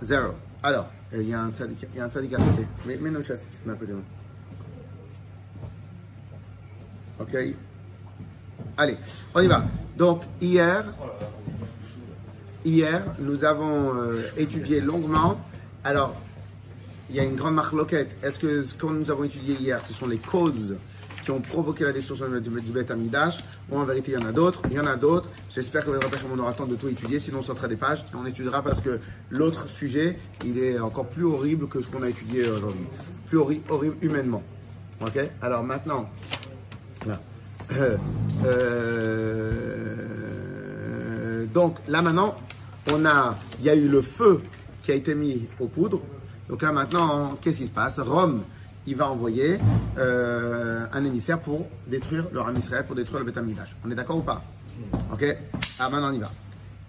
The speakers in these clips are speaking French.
Zéro. Alors, euh, il y a un tzaddik à côté. Mais, notre chasse, c'est à côté. Ok. Allez, on y va. Donc, hier, hier, nous avons euh, étudié longuement. Alors, il y a une grande marque loquette. Est-ce que ce que nous avons étudié hier, ce sont les causes qui ont provoqué la destruction du, du Beth Amidash Ou en vérité, il y en a d'autres. Il y en a d'autres. J'espère que on aura le temps de tout étudier. Sinon, on sortira des pages on étudiera parce que l'autre sujet, il est encore plus horrible que ce qu'on a étudié aujourd'hui. Plus horri- horrible humainement. Ok? Alors maintenant. Euh, euh, donc là maintenant, on a, il y a eu le feu qui a été mis aux poudres. Donc là maintenant, qu'est-ce qui se passe? Rome, il va envoyer euh, un émissaire pour détruire le Ram Israël, pour détruire le Beth Amikdash. On est d'accord ou pas? Ok? Ah maintenant on y va.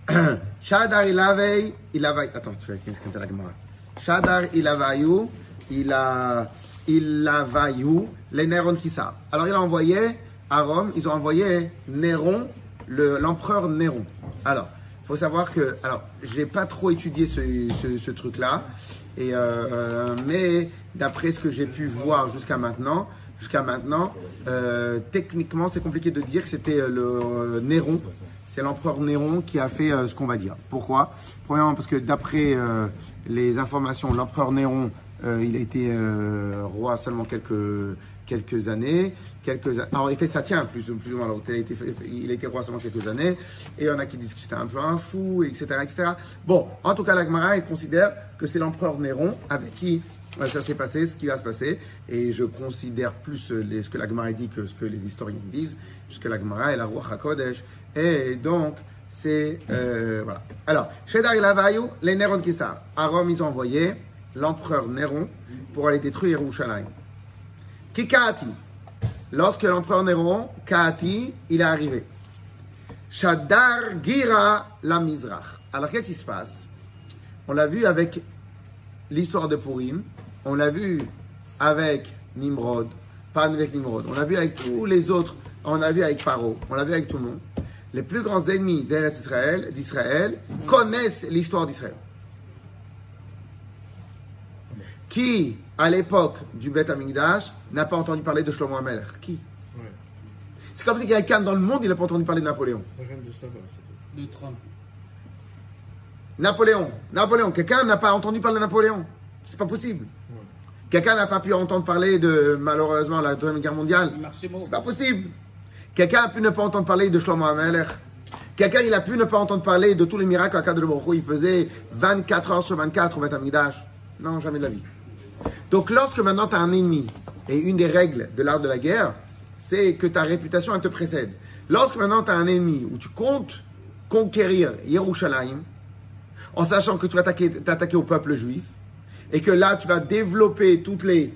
Shadar ilavei, ilavai. Attends, tu vas qu'est-ce que la Gemara Shadar ilavayu, ilavayu, les Néron Kissa. Alors il a envoyé à Rome, ils ont envoyé Néron, le- l'empereur Néron. Alors, faut savoir que, alors, j'ai pas trop étudié ce truc-là, et euh, mais d'après ce que j'ai pu voir jusqu'à maintenant, jusqu'à maintenant, euh, techniquement, c'est compliqué de dire que c'était euh, le euh, Néron. C'est l'empereur Néron qui a fait euh, ce qu'on va dire. Pourquoi? Premièrement, parce que d'après euh, les informations, l'empereur Néron, euh, il a été euh, roi seulement quelques quelques années, quelques en réalité ça tient plus, ou moins. Alors, il, a été, il a été roi seulement quelques années, et il y en a qui disent que c'était un peu un fou, etc., etc. Bon, en tout cas, la Gemara elle considère que c'est l'empereur Néron avec qui euh, ça s'est passé, ce qui va se passer, et je considère plus ce que la Gemara dit que ce que les historiens disent, puisque la Gemara est la roi Hakodesh, et donc c'est voilà. Alors, Shedar il Avayu, les Néron Kissa, à Rome ils ont envoyé l'empereur Néron pour aller détruire Yerushalayim. Kikaati. Lorsque l'empereur Néron, Kaati, il est arrivé. Shadar Gira la Mizrach. Alors qu'est-ce qui se passe? On l'a vu avec l'histoire de Purim, on l'a vu avec Nimrod, pas avec Nimrod, on l'a vu avec tous les autres, on l'a vu avec Paro, on l'a vu avec tout le monde. Les plus grands ennemis d'Israël connaissent l'histoire d'Israël. Qui, à l'époque du Beth Amikdash, n'a pas entendu parler de Shlomo Amelech Qui? Ouais. C'est comme si quelqu'un dans le monde, il n'a pas entendu parler de Napoléon. La reine de Saba, Trump. Napoléon, Napoléon, quelqu'un n'a pas entendu parler de Napoléon. C'est pas possible. Ouais. Quelqu'un n'a pas pu entendre parler de, malheureusement, la Deuxième Guerre mondiale. C'est pas possible. Quelqu'un a pu ne pas entendre parler de Shlomo Amelech. Quelqu'un, il a pu ne pas entendre parler de tous les miracles qu'Akad de il faisait 24 heures sur 24 au Beth Amikdash. Non, jamais de la vie. Donc, lorsque maintenant tu as un ennemi, et une des règles de l'art de la guerre, c'est que ta réputation, elle te précède. Lorsque maintenant tu as un ennemi où tu comptes conquérir Yerushalayim, en sachant que tu vas attaquer- t'attaquer au peuple juif, et que là, tu vas développer toutes les,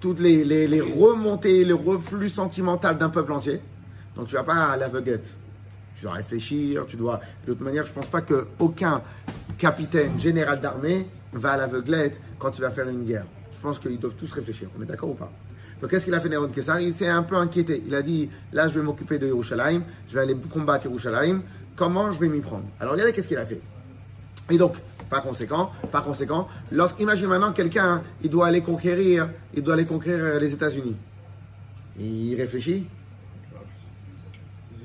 toutes les, les, les reflux sentimental d'un peuple entier. Donc tu vas pas à. Tu dois réfléchir, tu dois. De toute manière, je pense pas qu'aucun capitaine général d'armée va à l'aveuglette quand il va faire une guerre. Je pense qu'ils doivent tous réfléchir. On est d'accord ou pas? Donc qu'est-ce qu'il a fait Néron Kessar Il s'est un peu inquiété. Il a dit là, je vais m'occuper de Yerushalayim, je vais aller combattre Yerushalayim. Comment je vais m'y prendre? Alors regardez qu'est-ce qu'il a fait. Et donc, par conséquent, par conséquent, lorsqu'imagine maintenant quelqu'un, il doit aller conquérir, il doit aller conquérir les États-Unis. Il réfléchit.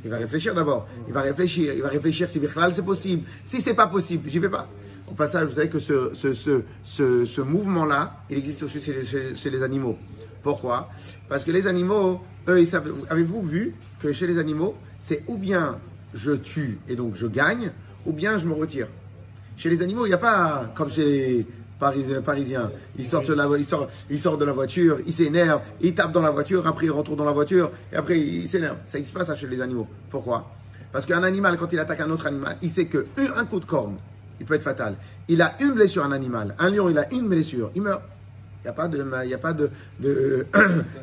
Il va réfléchir d'abord. Il va réfléchir. Il va réfléchir si Bichlal c'est possible. Si c'est pas possible, j'y vais pas. Au passage, vous savez que ce, ce, ce, ce, mouvement-là, il existe aussi chez, les- chez- chez les animaux. Pourquoi? Parce que les animaux, eux, ils savent. Avez-vous vu que chez les animaux, c'est ou bien je tue et donc je gagne, ou bien je me retire? Chez les animaux, il n'y a pas comme chez les Paris- Parisiens. Ils sortent, de la, ils, sortent, ils sortent de la voiture, ils s'énervent, ils tapent dans la voiture, après ils rentrent dans la voiture, et après ils s'énervent. Ça se passe chez les animaux. Pourquoi? Parce qu'un animal, quand il attaque un autre animal, il sait que un, coup de corne, il peut être fatal. Il a une blessure, un animal. Un lion, il a une blessure, il meurt. Il n'y a pas de, il y a pas de,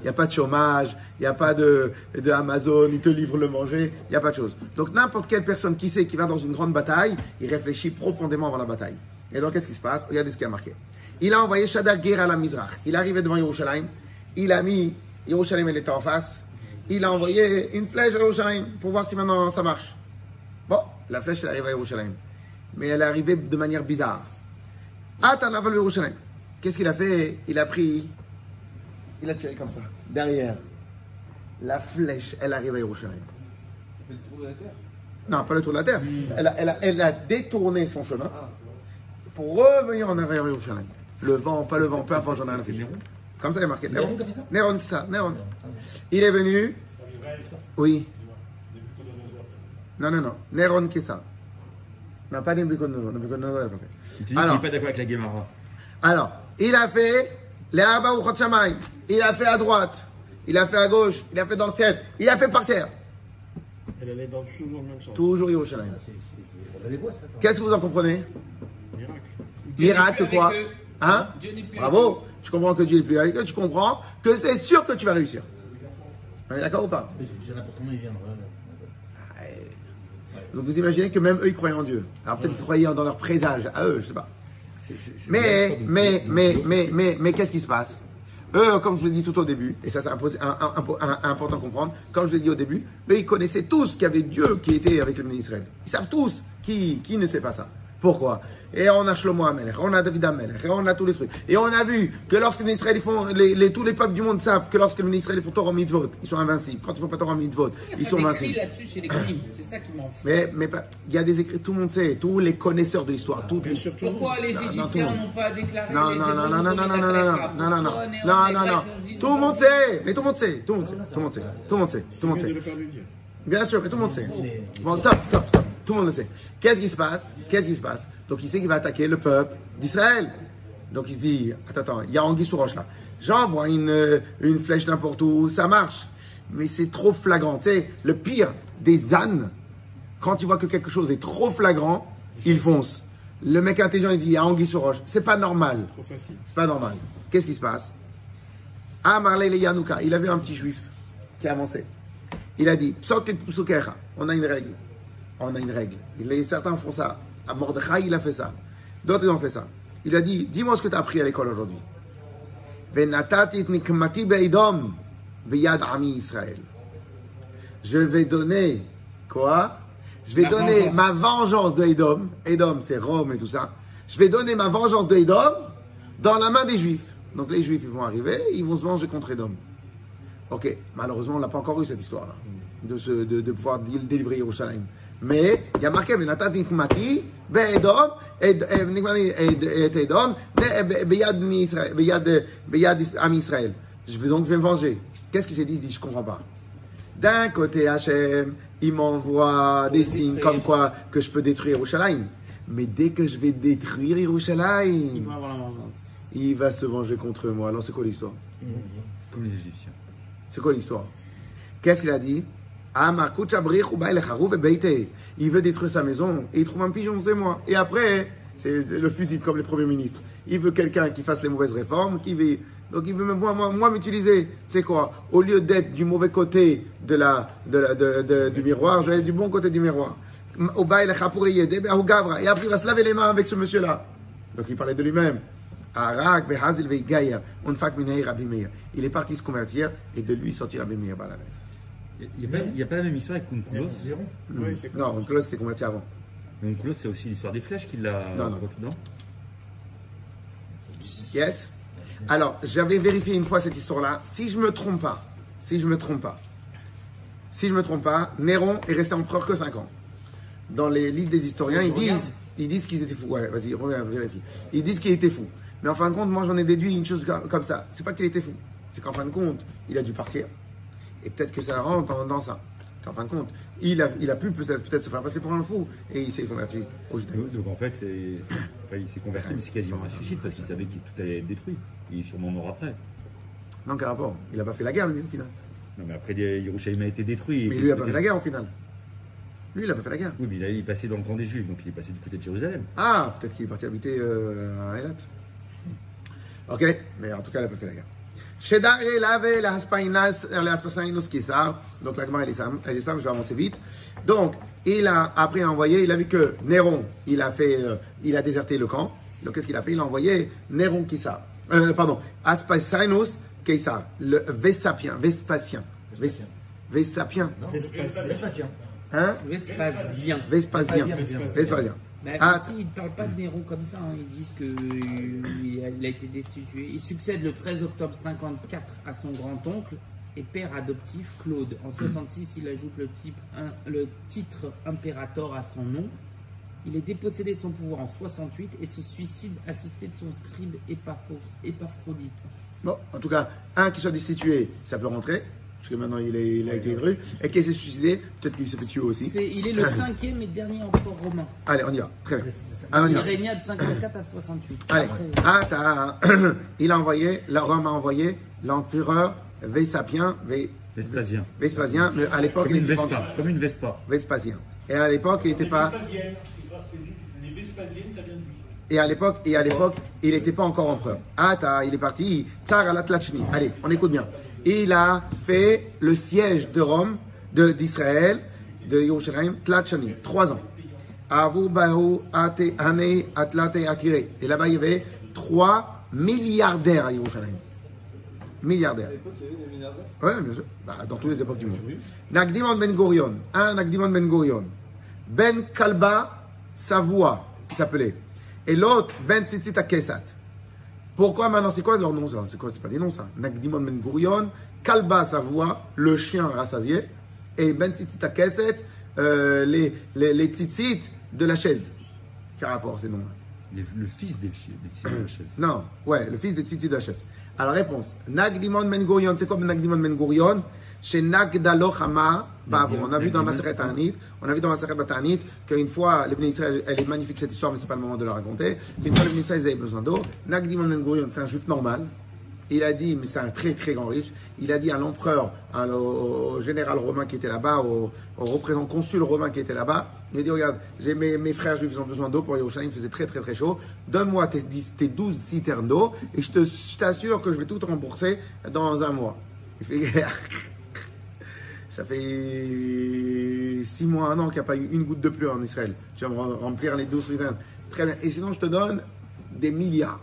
il a pas de chômage, il n'y a pas de, de Amazon, il te livre le manger, il n'y a pas de chose. Donc n'importe quelle personne qui sait qui va dans une grande bataille, il réfléchit profondément avant la bataille. Et donc qu'est-ce qui se passe Regardez ce qui a marqué. Il a envoyé Shaddad Ger à la Mizrach. Il est arrivé devant Yerushalayim. Il a mis Yerushalayim, elle était en face. Il a envoyé une flèche à Yerushalayim pour voir si maintenant ça marche. Bon, la flèche elle arrive à Yerushalayim. Mais elle est arrivée de manière bizarre. Atan Aval Yerushalayim. Qu'est-ce qu'il a fait Il a pris, il a tiré comme ça, derrière. La flèche, elle arrive à Yerushalayim. Il fait le tour de la terre. Non, pas le tour de la terre. Elle a, elle a- elle a détourné son chemin pour revenir en arrière Yerushalayim. Le vent, pas le vent, peu importe, j'en ai rien. Comme ça, il est marqué. Néron Néron ça Néron, qui ça Néron. Il est venu. Oui. Non, non, non. Néron, qui ça Non, pas Nebuchadnezzar. Nebuchadnezzar, il a pas fait. Tu dis qu'il Alors. n'est pas d'accord avec la Guémara. Alors, il a fait les Arba ou. Il a fait à droite. Il a fait à gauche. Il a fait dans le ciel. Il a fait par terre. Elle allait dans toujours le même sens. Toujours Yerushalayim. Qu'est-ce que vous en comprenez? Miracle. Miracle quoi. Hein Bravo. Tu comprends que Dieu est plus avec eux. Tu comprends que c'est sûr que tu vas réussir. On est d'accord ou pas? Je sais n'importe comment il vient. voilà. Donc vous imaginez que même eux, ils croyaient en Dieu. Alors peut-être qu'ils croyaient dans leur présage, à eux, je sais pas. Mais, mais, mais, mais, mais, mais qu'est-ce qui se passe? Eux, comme je l'ai dit tout au début, et ça c'est imposé- un- un- un- un- important à comprendre, comme je l'ai dit au début, eux, ils connaissaient tous qu'il y avait Dieu qui était avec le ministre d'Israël. Ils savent tous qui, qui ne sait pas ça. Pourquoi? Et on a Shlomo Amelech, on a David Amelech, et on a tous les trucs. Et on a vu que lorsque les Israéliens font, les, les- tous les peuples du monde savent que lorsque les Israéliens font Torah Mitzvot, ils sont invincibles. Quand ils font pas Torah Mitzvot, Il ils sont invincibles. là-dessus chez les crimes. C'est ça qui m'en fout. Mais, mais pas- il y a des écrits, tout le monde sait, tous les connaisseurs de l'histoire, toutes les... Surtout, Pourquoi les Égyptiens n'ont pas déclaré Non, non, non, non, non, non, non, non, non, non, non, non, non, non, non, Tout le monde sait, mais tout le monde sait, tout le monde sait, tout le monde sait, tout le monde sait, tout le monde sait. Bien sûr, mais tout le monde sait. Bon, stop, stop, stop. Tout le monde le sait. Qu'est-ce qui se passe? Qu'est-ce qui se passe? Donc il sait qu'il va attaquer le peuple d'Israël. Donc il se dit, attends, attends, il y a Anguille sous roche là. J'envoie une, euh, une flèche n'importe où, ça marche. Mais c'est trop flagrant. Tu sais, le pire des ânes, quand il voit que quelque chose est trop flagrant, il fonce. Le mec intelligent, il dit, il y a Anguille sous roche. C'est pas normal. Trop facile. C'est pas normal. Qu'est-ce qui se passe? Ah, Marley le Yanouka, il avait un petit juif qui avançait. Il a dit. On a une règle. On a une règle. Certains font ça. À Mordechai, il a fait ça. D'autres, ils ont fait ça. Il lui a dit Dis-moi ce que tu as appris à l'école aujourd'hui. Je vais donner quoi? Je vais La donner vengeance. ma vengeance de Edom. Edom, c'est Rome et tout ça. Je vais donner ma vengeance de Edom dans la main des Juifs. Donc les Juifs, ils vont arriver, ils vont se venger contre Edom. Ok, malheureusement, on n'a pas encore eu cette histoire-là, de, de, de pouvoir dé- délivrer Yerushalayim. Mais il y a marqué, Venatat nikmati be'edom, nikmati et- et Edom, ne- be- beyad am Israël. Je vais donc je vais me venger. Qu'est-ce qu'il s'est dit Il s'est dit, je comprends pas. D'un côté, Hachem, il m'envoie des signes comme quoi que je peux détruire Yerushalayim. Mais dès que je vais détruire Yerushalayim, Il va avoir la vengeance. il va se venger contre moi. Alors c'est quoi l'histoire? Comme les Égyptiens. C'est quoi l'histoire? Qu'est-ce qu'il a dit? Il veut détruire sa maison et il trouve un pigeon, c'est moi. Et après, c'est le fusil comme les premiers ministres. Il veut quelqu'un qui fasse les mauvaises réformes, qui veut, donc il veut moi, moi, m'utiliser. C'est quoi? Au lieu d'être du mauvais côté de la, de la- de- du miroir, je vais être du bon côté du miroir. Et après, il va se laver les mains avec ce monsieur-là. Donc il parlait de lui-même. Il est parti se convertir et de lui sortir Rabbi Meir Balanes. Il n'y a, pas- il y a pas la même histoire avec Oui, c'est Non, Onkelos s'est converti avant. Kunkoulos, c'est aussi l'histoire des flèches qui l'a. Non, non. non? Yes Alors, j'avais vérifié une fois cette histoire-là. Si je me trompe pas, si je me trompe pas, si je me trompe pas, Néron est resté empereur que 5 ans. Dans les livres des historiens, ils disent, ils disent qu'ils étaient fous. Ouais, vas-y, regarde, vérifie. Ils disent qu'il était fou. Mais en fin de compte, moi j'en ai déduit une chose comme comme ça. C'est pas qu'il était fou. C'est qu'en fin de compte, il a dû partir. Et peut-être que ça rentre dans, dans ça. Qu'en fin de compte, il a, il a pu peut-être peut se faire passer pour un fou. Et il s'est converti au judaïsme. Donc en fait, enfin, il s'est converti, mais c'est quasiment un suicide parce qu'il savait que tout allait être détruit. Il est sûrement mort après. Non, quel rapport Il a pas fait la guerre, lui, au final. Non, mais après, Yerushalayim a été détruit. Mais lui, il a pas fait la guerre, au final. Lui, il a pas fait la guerre. Oui, mais il, a- il est passé dans le camp des Juifs, donc il est passé du côté de Jérusalem. Ah, peut-être qu'il est parti habiter euh, à Elat. Ok, mais en tout cas, il n'a pas fait la guerre. Donc la Gemara, elle est simple, elle est simple, je vais avancer vite. Donc, il a, après, il a envoyé, il a vu que Néron, il a fait, euh, il a déserté le camp. Donc, qu'est-ce qu'il a fait? Il a envoyé Néron Kisar. Euh, pardon, Aspasinus Kisar, le Vespasien, Vespasien. Ves- Vespasien. Vespasien. Vespasien. Hein? Vespasien. Vespasien. Vespasien. Vespasien. Bah, Ah. ici, ils ne parlent pas de Néron comme ça. hein. Ils disent qu'il a, il a été destitué. Il succède le 13 octobre 54 à son grand-oncle et père adoptif Claude. En 66, il ajoute le, type, un- le titre impérator à son nom. Il est dépossédé de son pouvoir en 68 et se suicide assisté de son scribe Épaphrodite. Bon, en tout cas, un qui soit destitué, ça peut rentrer, parce que maintenant il, est- il a été élu, et qui s'est suicidé, peut-être qu'il s'est fait tuer aussi. Il est le cinquième et dernier empereur romain. Allez, on y va. Très bien. Allez, Il régna de 54 à 68. Allez. Après, Ah, t'as- il a envoyé, la Rome a envoyé l'empereur Vespasien, Vespasien. Vespasien, mais à l'époque Comme il pas Vespa. Comme une Vespa. Vespasien. Et à l'époque il n'était pas. Vespasienne, c'est grave, c'est lui. Les Vespasiennes, ça vient de lui. Et à l'époque, et à l'époque, il n'était pas encore empereur. Ah, t'as- il est parti, Tsar al. Allez, on écoute bien. Il a fait le siège de Rome, de- d'Israël, de Yerushalayim, Tlachni, trois ans. Et là-bas, il y avait trois milliardaires à Yerushalayim. Milliardaires. Oui, bien sûr. Bah, dans toutes les époques du monde. Nagdimon Ben Gurion. Un Nagdimon Ben Gurion. Ben Kalba Savoie, qui s'appelait. Et l'autre, Ben Tzitzit Kesat. Pourquoi maintenant C'est quoi leur nom ça C'est quoi C'est pas des noms ça. Nagdimon Ben Gurion, Kalba Savoie, le chien rassasié, et Ben Tzitzit Kesat, euh, les, les, les tzitzit de la chaise. Quel rapport ces noms-là Le fils des des de la chaise. non, ouais, le fils de Tzitzi de la chaise. Alors, réponse. Nagdimon Ben Gurion, c'est quoi Nagdimon Ben Gurion? Chez Nagdalo Hama, Bavon. On a vu dans la Maseret Ta'anit, on a vu dans Maseret Ta'anit qu'une fois, les Israël, elle est magnifique cette histoire, mais c'est pas le moment de la raconter. Une fois, les Israël, ils avaient besoin d'eau. Nagdimon Ben Gurion, c'est un juif normal. Il a dit, mais c'est un très très grand riche, il a dit à l'empereur, au, général romain qui était là-bas, au, au représentant consul romain qui était là-bas, il a dit, regarde, j'ai mes, mes frères juifs, ils ont besoin d'eau pour Yerushalayim, il faisait très très très chaud, donne-moi tes, 10 tes 12 citernes d'eau, et je te- je t'assure que je vais tout te rembourser dans un mois. Il fait, ça fait 6 mois, un an qu'il n'y a pas eu une goutte de pluie en Israël. Tu vas me rem- remplir les 12 citernes. Très bien. Et sinon, je te donne des milliards.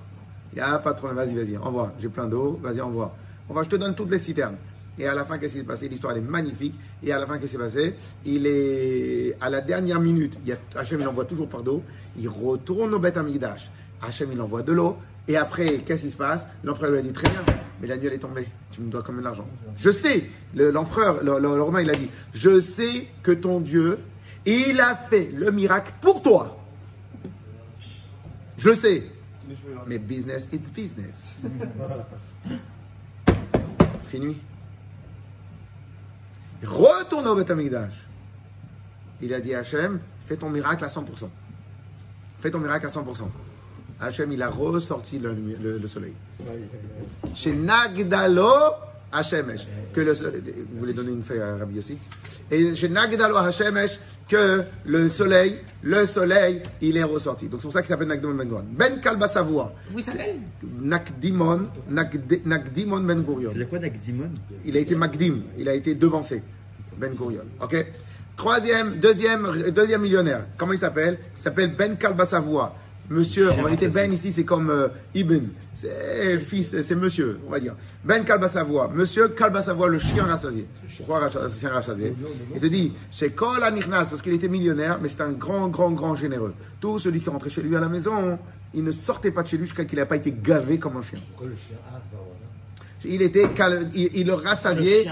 Il n'y a pas problème. Vas-y, vas-y, envoie. J'ai plein d'eau. Vas-y, envoie. Va, je te donne toutes les citernes. Et à la fin, qu'est-ce qui s'est passé? L'histoire est magnifique. Et à la fin, qu'est-ce qui s'est passé? Il est à la dernière minute. Il y a, Hachem, il envoie toujours par d'eau. Il retourne au Beth Amikdash. Hachem, il envoie de l'eau. Et après, qu'est-ce qui se passe? L'empereur lui a dit très bien, mais la nuit elle est tombée. Tu me dois combien d'argent Je sais. Le- L'empereur, le, le- le romain, il a dit Je sais que ton Dieu, il a fait le miracle pour toi. Je sais. Mais business, it's business. Fini. Retourne au Beth Amikdash. Il a dit à Hachem, fais ton miracle à 100%. Fais ton miracle à 100%. Hachem, il a ressorti le, le- le soleil. Chez Nagdalo Hashemesh. Que le soleil, vous voulez donner une feuille à Rabbi Yossi? Et chez Nagdalo Hashemesh, que le soleil, le soleil, il est ressorti. Donc c'est pour ça qu'il s'appelle Nagdimon Ben Gurion. Ben Kalba Savoie. Comment il s'appelle? Nagdimon, Nagdimon Ben Gurion. C'est quoi Nagdimon? Il a été Magdim, il a été devancé. Ben Gurion. Ok? Troisième, deuxième, deuxième millionnaire. Comment il s'appelle? Il s'appelle Ben Kalba Savoie. Monsieur, en vérité, Ben ici c'est comme euh, Ibn. C'est fils, c'est monsieur, on va dire. Ben Kalba Savoie. Monsieur Kalba Savoie, le chien rassasié. Pourquoi racha- chien rassasié? Il te dit, chez Kol Anirnas, parce qu'il était millionnaire, mais c'est un grand, grand, grand généreux. Tout celui qui rentrait chez lui à la maison, il ne sortait pas de chez lui jusqu'à qu'il n'ait pas été gavé comme un chien. Pourquoi le chien? Ah. Il était, cal- il, il le Le rassasiait.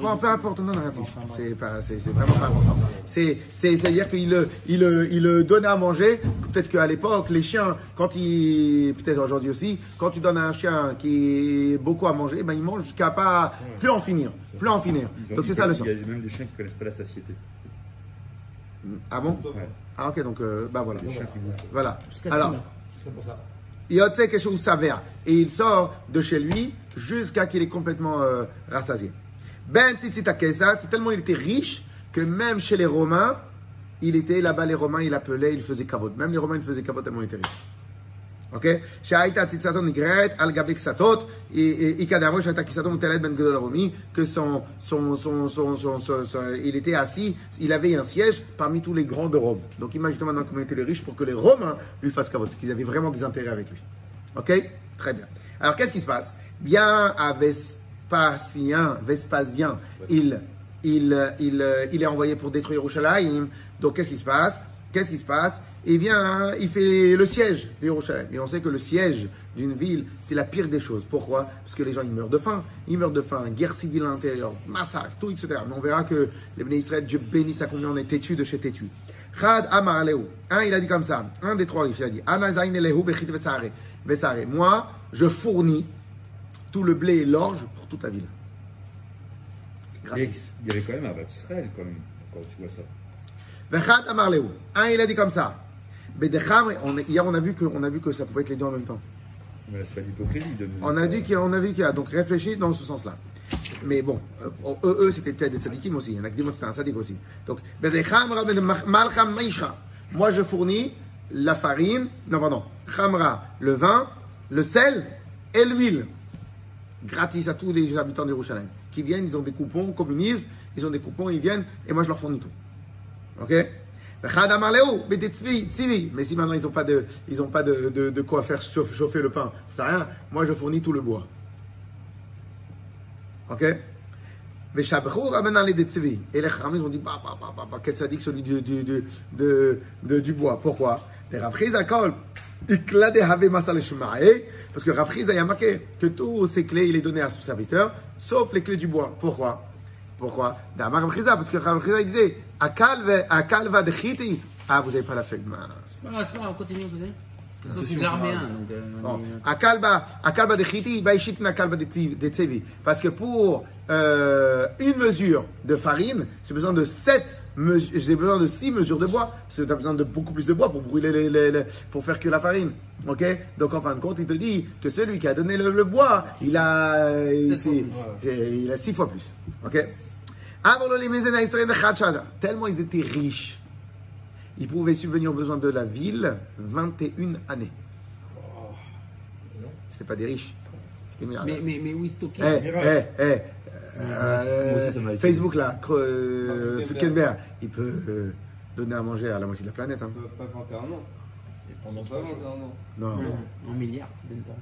Bon, peu importe, non, non, rien Enfin, bref. C'est pas, c'est, c'est vraiment pas important. C'est, c'est, c'est-à-dire qu'il le, il le, il le donnait à manger. Peut-être qu'à l'époque, les chiens, quand ils, peut-être aujourd'hui aussi, quand tu donnes à un chien qui est beaucoup à manger, ben, il mange jusqu'à pas, plus en finir, plus en finir. Ont- Donc c'est ça le sens. Il y a même des chiens qui connaissent pas la satiété. Ah bon? Ouais. Ah, ok, donc, euh, bah voilà. Des chiens qui bouffent. Voilà. Alors. C'est pour ça. Yotse quelque chose s'avère. Et il sort de chez lui jusqu'à qu'il est complètement euh, rassasié. Ben Tzitzita Kesat, c'est tellement il était riche que même chez les Romains, il était là-bas, les Romains, il appelait, il faisait kavod. Même les Romains, ils faisaient kavod tellement il était riche. Ok? Que son, son, son, son, il était assis, il avait un siège parmi tous les grands de Rome. Donc imagine maintenant comment étaient les riches pour que les Romains lui fassent kavod, c'est qu'ils avaient vraiment des intérêts avec lui. Ok? Très bien. Alors, qu'est-ce qui se passe? Bien à Vespasien, Vespasien, il, il, il, il est envoyé pour détruire Yerushalayim. Donc, qu'est-ce qui se passe? Qu'est-ce qui se passe? Il vient, il fait le siège de Jérusalem. Et on sait que le siège d'une ville, c'est la pire des choses. Pourquoi? Parce que les gens, ils meurent de faim. Ils meurent de faim, guerre civile à l'intérieur, massacre, tout, etc. Mais on verra que les Béné Israël, Dieu bénisse à combien on est têtu de chez têtu. Chad Amar. Un, il a dit comme ça. Un des trois riches, il a dit Ana zayin elehu bechit vesare. Vesare. Moi, je fournis tout le blé et l'orge pour toute la ville. Gratis. Il y avait quand même un Bat Israël, quand même, quand tu vois ça. Lehu. Un, il a dit comme ça. Bedecham, on, hier, on a, vu que, on a vu que ça pouvait être les deux en même temps. Mais c'est pas d'hypocrisie de nous On a dit qu'il y a, on a vu qu'il y a, donc réfléchi dans ce sens-là. Mais bon, euh, eux, eux, c'était peut-être des tzadikim aussi. Il y en a qui disent que c'était un tzadik aussi. Donc, Maishra. Moi, je fournis la farine, non, pardon, Khamra, le vin, le sel et l'huile. Gratis à tous les habitants de Jérusalem. Qui viennent, ils ont des coupons, communisme, ils ont des coupons, ils viennent, et moi, je leur fournis tout. Ok? Mais si maintenant ils n'ont pas, de, ils ont pas de, quoi faire chauffer, le pain, ça sert à rien. Moi, je fournis tout le bois. Ok? Veshabchou Rabbanan les Tzvi. Et les ils ont dit, bah, bah, bah, bah, bah, quel sadique celui du, du, du, du bois? Pourquoi? Les. Parce que Rafriz a marqué que tous ces clés, il est donné à son serviteur, sauf les clés du bois. Pourquoi? Pourquoi? Rafriza, parce que Rafriza il disait Akal ve- Akal va de Chiti. Ah, vous n'avez pas la feuille mince. C'est pas grave, c'est pas grave, continue, continue. Ça, c'est de l'armée 1. Donc, on de Tzi- de Tsevi. Parce que pour euh, une mesure de farine, j'ai besoin de 7 j'ai besoin de 6 mesures de bois. Parce que tu as besoin de beaucoup plus de bois pour brûler les, les- les- pour faire que la farine. Ok? Donc en fin de compte, il te dit que celui qui a donné le, le bois, il a, il, c'est- il a 6 fois plus. Ok? Tellement ils étaient riches, ils pouvaient subvenir aux besoins de la ville 21 années. C'était pas des riches. Mais, mais, mais où ils stockaient Eh. Euh, Facebook là, Cre- euh, Zuckerberg, il peut euh, donner à manger à la moitié de la planète. Hein. Pas 21 ans. Et pendant Pas trois 21 jours. ans. Non. Non, En milliards, tu donnes pas.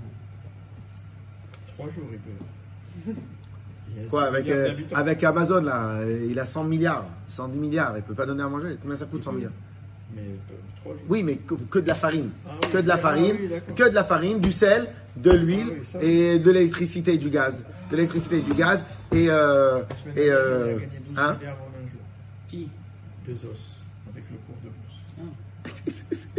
Trois jours, il peut. Il Quoi, avec, euh, avec Amazon là, il a 100 milliards, 110 milliards, il peut pas donner à manger. Combien ça coûte 100 milliards? Mais euh, trois jours. Oui, mais que, que de la farine. Ah oui, que de la ah farine, oui, que de la farine, du sel, de l'huile Ah oui, et de l'électricité et du gaz. De l'électricité et du gaz et, euh, et euh, il a gagné 12 hein milliards en un jour. Qui? Bezos, avec le cours de bourse.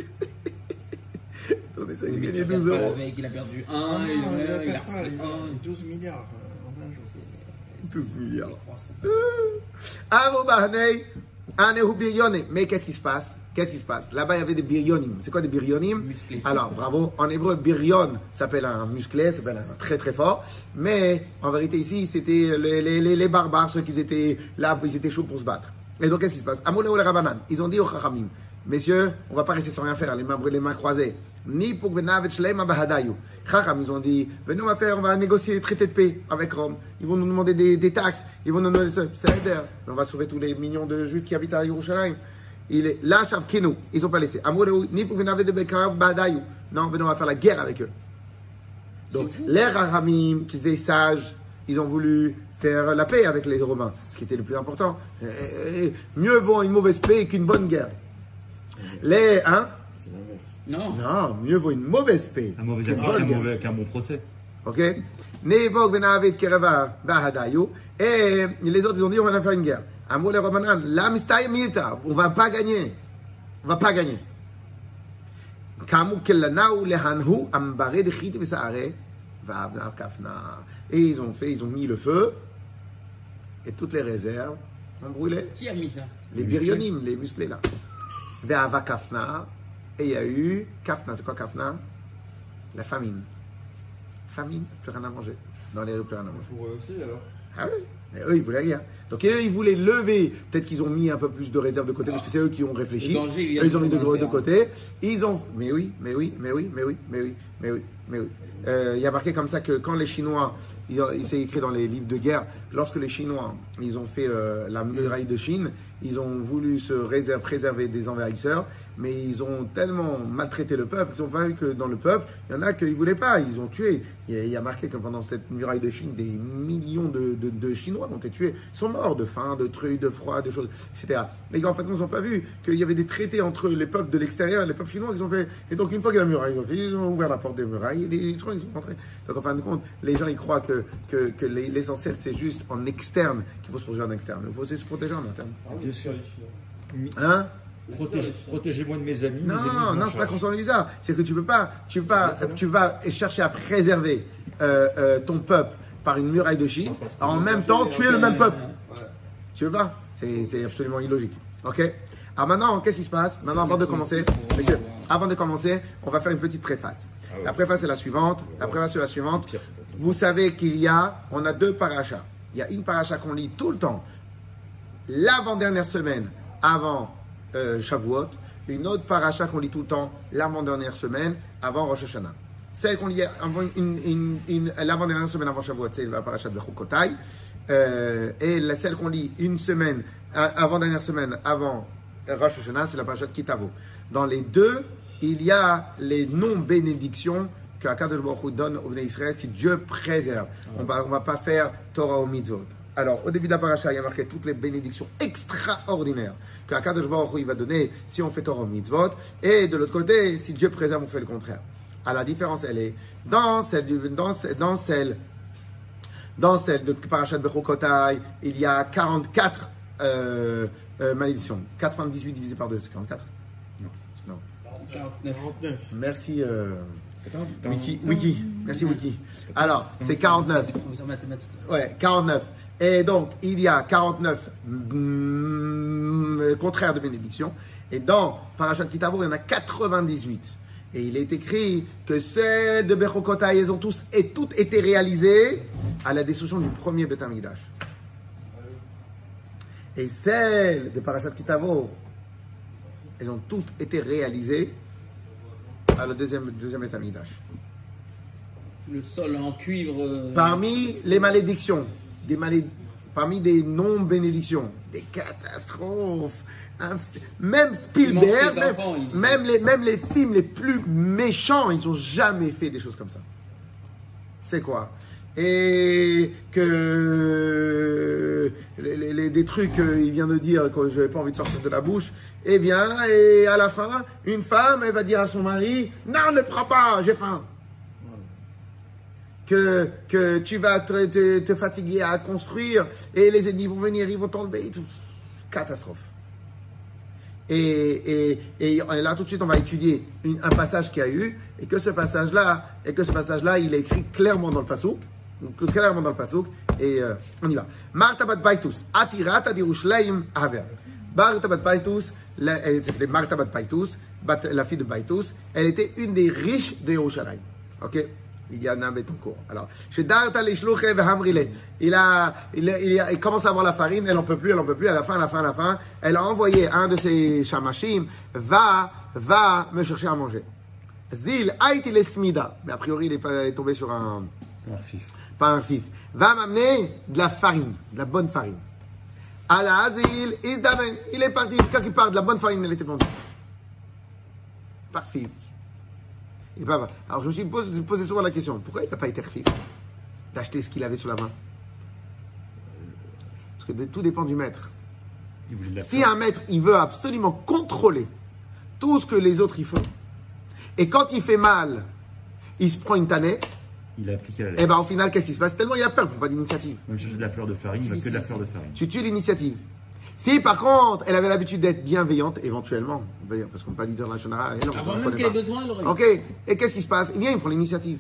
Attendez, ça, il a Mais gagné tu 12 regardes pas euros. la veille, il a perdu 1, Ah, il, non, il a, il a perd pas, repris il a 1. 12 milliards en un jour. 12 milliards. Bahnei, Anehu Biryonim. Mais qu'est-ce qui se passe? Qu'est-ce qui se passe? Là-bas, il y avait des biryonim. C'est quoi des biryonim Musclés. Alors, bravo. En hébreu, biryon s'appelle un musclé, s'appelle un très très fort. Mais en vérité, ici, c'était les, les, les, les barbares, ceux qui étaient là, ils étaient chauds pour se battre. Et donc, qu'est-ce qui se passe? Amoulé les Rabanan. Ils ont dit aux Chachamim, messieurs, on va pas rester sans rien faire, les mains, les mains croisées. Ni pour Bahadayu. Chacham, ils ont dit, venez, on va faire, on va négocier des traités de paix avec Rome. Ils vont nous demander des, des taxes. Ils vont nous demander ça. On va sauver tous les millions de juifs qui habitent à Yerushalayim. Il est là, Shavkenu. Ils ont pas laissé. Amoureux, ni pour Venavet de Bekarav Bahadayu. Non, venez, on va faire la guerre avec eux. Donc, les Rahamim, qui étaient sages, ils ont voulu faire la paix avec les Romains, ce qui était le plus important. Mieux vaut une mauvaise paix qu'une bonne guerre. Les, hein? C'est l'inverse. Non. Non, mieux vaut une mauvaise paix Un mauvais qu'une accord bonne qu'un guerre. mauvais- qu'un bon procès. Ok? Et les autres, ils ont dit, on va faire une guerre. Amour les Romains, la. On va pas gagner. On va pas gagner. Kamu kelanaou lehanhu ambare de chit vesaare. Vavna kafna. Et ils ont fait, ils ont mis le feu. Et toutes les réserves ont brûlé. Qui a mis ça Les birionim, les musclés là. Ve'ava kafna. Et il y a eu kafna. C'est quoi kafna La famine. Famine, plus rien à manger. Dans les rues, plus rien à manger. Pour eux aussi alors. Ah oui Mais eux, ils voulaient rien. Donc eux, ils voulaient lever. Peut-être qu'ils ont mis un peu plus de réserve de côté, parce que c'est eux qui ont réfléchi. Danger, il ils ont mis de de côté. Ils ont. Mais oui, mais oui, mais oui, mais oui, mais oui. Mais oui, mais oui. Euh, il y a marqué comme ça que quand les Chinois, il, il s'est écrit dans les livres de guerre, lorsque les Chinois, ils ont fait euh, la muraille de Chine, ils ont voulu se réser- préserver des envahisseurs, mais ils ont tellement maltraité le peuple, ils ont vu que dans le peuple, il y en a qui ne voulaient pas, ils ont tué. Il y, a, marqué que pendant cette muraille de Chine, des millions de, de- de Chinois ont été tués, sont morts de faim, de trucs, de froid, de choses, etc. Mais en fait, ils n'ont pas vu qu'il y avait des traités entre les peuples de l'extérieur et les peuples chinois qu'ils ont fait. Et donc, une fois a la muraille, ils ont, ils ont ouvert la porte des murailles et les ils sont rentrés. Donc, en fin de compte, les gens, ils croient que, que, que les- l'essentiel, c'est juste en externe qu'il faut se protéger en externe. Il faut se protéger en interne. Bien sûr. Hein? Protégez- Protégez-moi de mes amis. mes Non, ennemis, je non, c'est pas qu'on s'ennuie ça. C'est que tu peux pas, tu peux pas, tu vas chercher à préserver euh, euh, ton peuple par une muraille de Chine, en même temps tuer le même peuple. Tu veux pas? C'est c'est absolument illogique. Ok? Alors maintenant, qu'est-ce qui se passe? Maintenant, avant de commencer, messieurs, avant de commencer, on va faire une petite préface. Ah ouais. La préface est la suivante. La préface est la suivante. Vous savez qu'il y a, on a deux parachas. Il y a une paracha qu'on lit tout le temps, l'avant-dernière semaine avant euh, Shavuot, une autre paracha qu'on lit tout le temps, l'avant-dernière semaine avant Rosh Hashanah. Celle qu'on lit avant une, l'avant-dernière semaine avant Shavuot, c'est la paracha de Chukotai. Euh, et la, celle qu'on lit une semaine, avant-dernière semaine avant Rosh Hashanah, c'est la paracha de Kitavo. Dans les deux, il y a les non-bénédictions que Akadosh Baruch Hu donne au Bnei Israël si Dieu préserve. On va, on va pas faire Torah au mitzvot. Alors, au début de la paracha, il y a marqué toutes les bénédictions extraordinaires que Akadosh Baruch Hu il va donner si on fait Torah au mitzvot. Et de l'autre côté, si Dieu préserve, on fait le contraire. Alors, la différence, elle est dans celle, du- dans, ce- dans celle dans celle de Parashat Bechokotai, il y a 44 euh, euh, malédictions. 98 divisé par 2, c'est 44 Non. Non. 49. 49. Merci, euh, Wiki, Wiki. Merci, Wiki. Alors, c'est 49. Professeur mathématique. Ouais, 49. Et donc, il y a 49 mm, contraires de bénédiction. Et dans Parashat Kitavo, il y en a 98. Et il est écrit que celles de Bechokotai, elles ont tous et toutes été réalisées à la destruction du premier Beth Amikdash. Et celles de Parashat Kitavo, elles ont toutes été réalisées à la deuxième, deuxième Beth Amikdash. Le sol en cuivre. euh, Parmi les malédictions, des malé- parmi des non-bénédictions, des catastrophes, même Spielberg, même, enfants, ils- même les, même les films les plus méchants, ils n'ont jamais fait des choses comme ça. C'est quoi? Et que les, les- les- des trucs qu'il vient de dire que je n'avais pas envie de sortir de la bouche, eh bien, et à la fin, une femme, elle va dire à son mari, non, ne prends pas, j'ai faim que, que tu vas te, te- te fatiguer à construire et les ennemis vont venir, ils vont t'enlever et tout. Catastrophe. Et, et, et là, tout de suite, on va étudier une- un passage qu'il y a eu et que ce passage-là, et que ce passage-là, il est écrit clairement dans le pasouk, donc clairement dans le pasouk, et euh, on y va. Marta bat Baitus, Atirat Adirushlaim Haver. Marta bat Baitus, elle s'appelait Marta bat Baitus, la fille de Baitus, elle était une des riches de Yerushalayim. Ok? Il y en a un cours. Alors, il a, il, a- il, a- il commence à avoir la farine, elle en peut plus, elle en peut plus, à la fin, à la fin, à la fin, elle a envoyé un de ses shamashim, va, va me chercher à manger. Zil, Aïti Lesmida, mais a priori, il est, pas, il est tombé sur un, fif. pas un fif, va m'amener de la farine, de la bonne farine. À la Azil, Isdaven, il est parti, quand il part de la bonne farine, elle était vendue. Il Alors je me suis posé, posé souvent la question, pourquoi il n'a pas été fif d'acheter ce qu'il avait sous la main? Parce que tout dépend du maître. Si un maître, il veut absolument contrôler tout ce que les autres y font, et quand il fait mal, il se prend une tannée, Il a appliqué la et lettre. ben au final, qu'est-ce qui se passe? Tellement il y a peur, il ne pas d'initiative. Même chercher de la fleur de farine, il va que de la fleur de farine. Tu tues l'initiative. Si par contre, elle avait l'habitude d'être bienveillante, éventuellement, parce qu'on peut pas lui dire la on Avant ne même qu'elle ait besoin, elle aurait. Ok, et qu'est-ce qui se passe? Il vient, il prend l'initiative.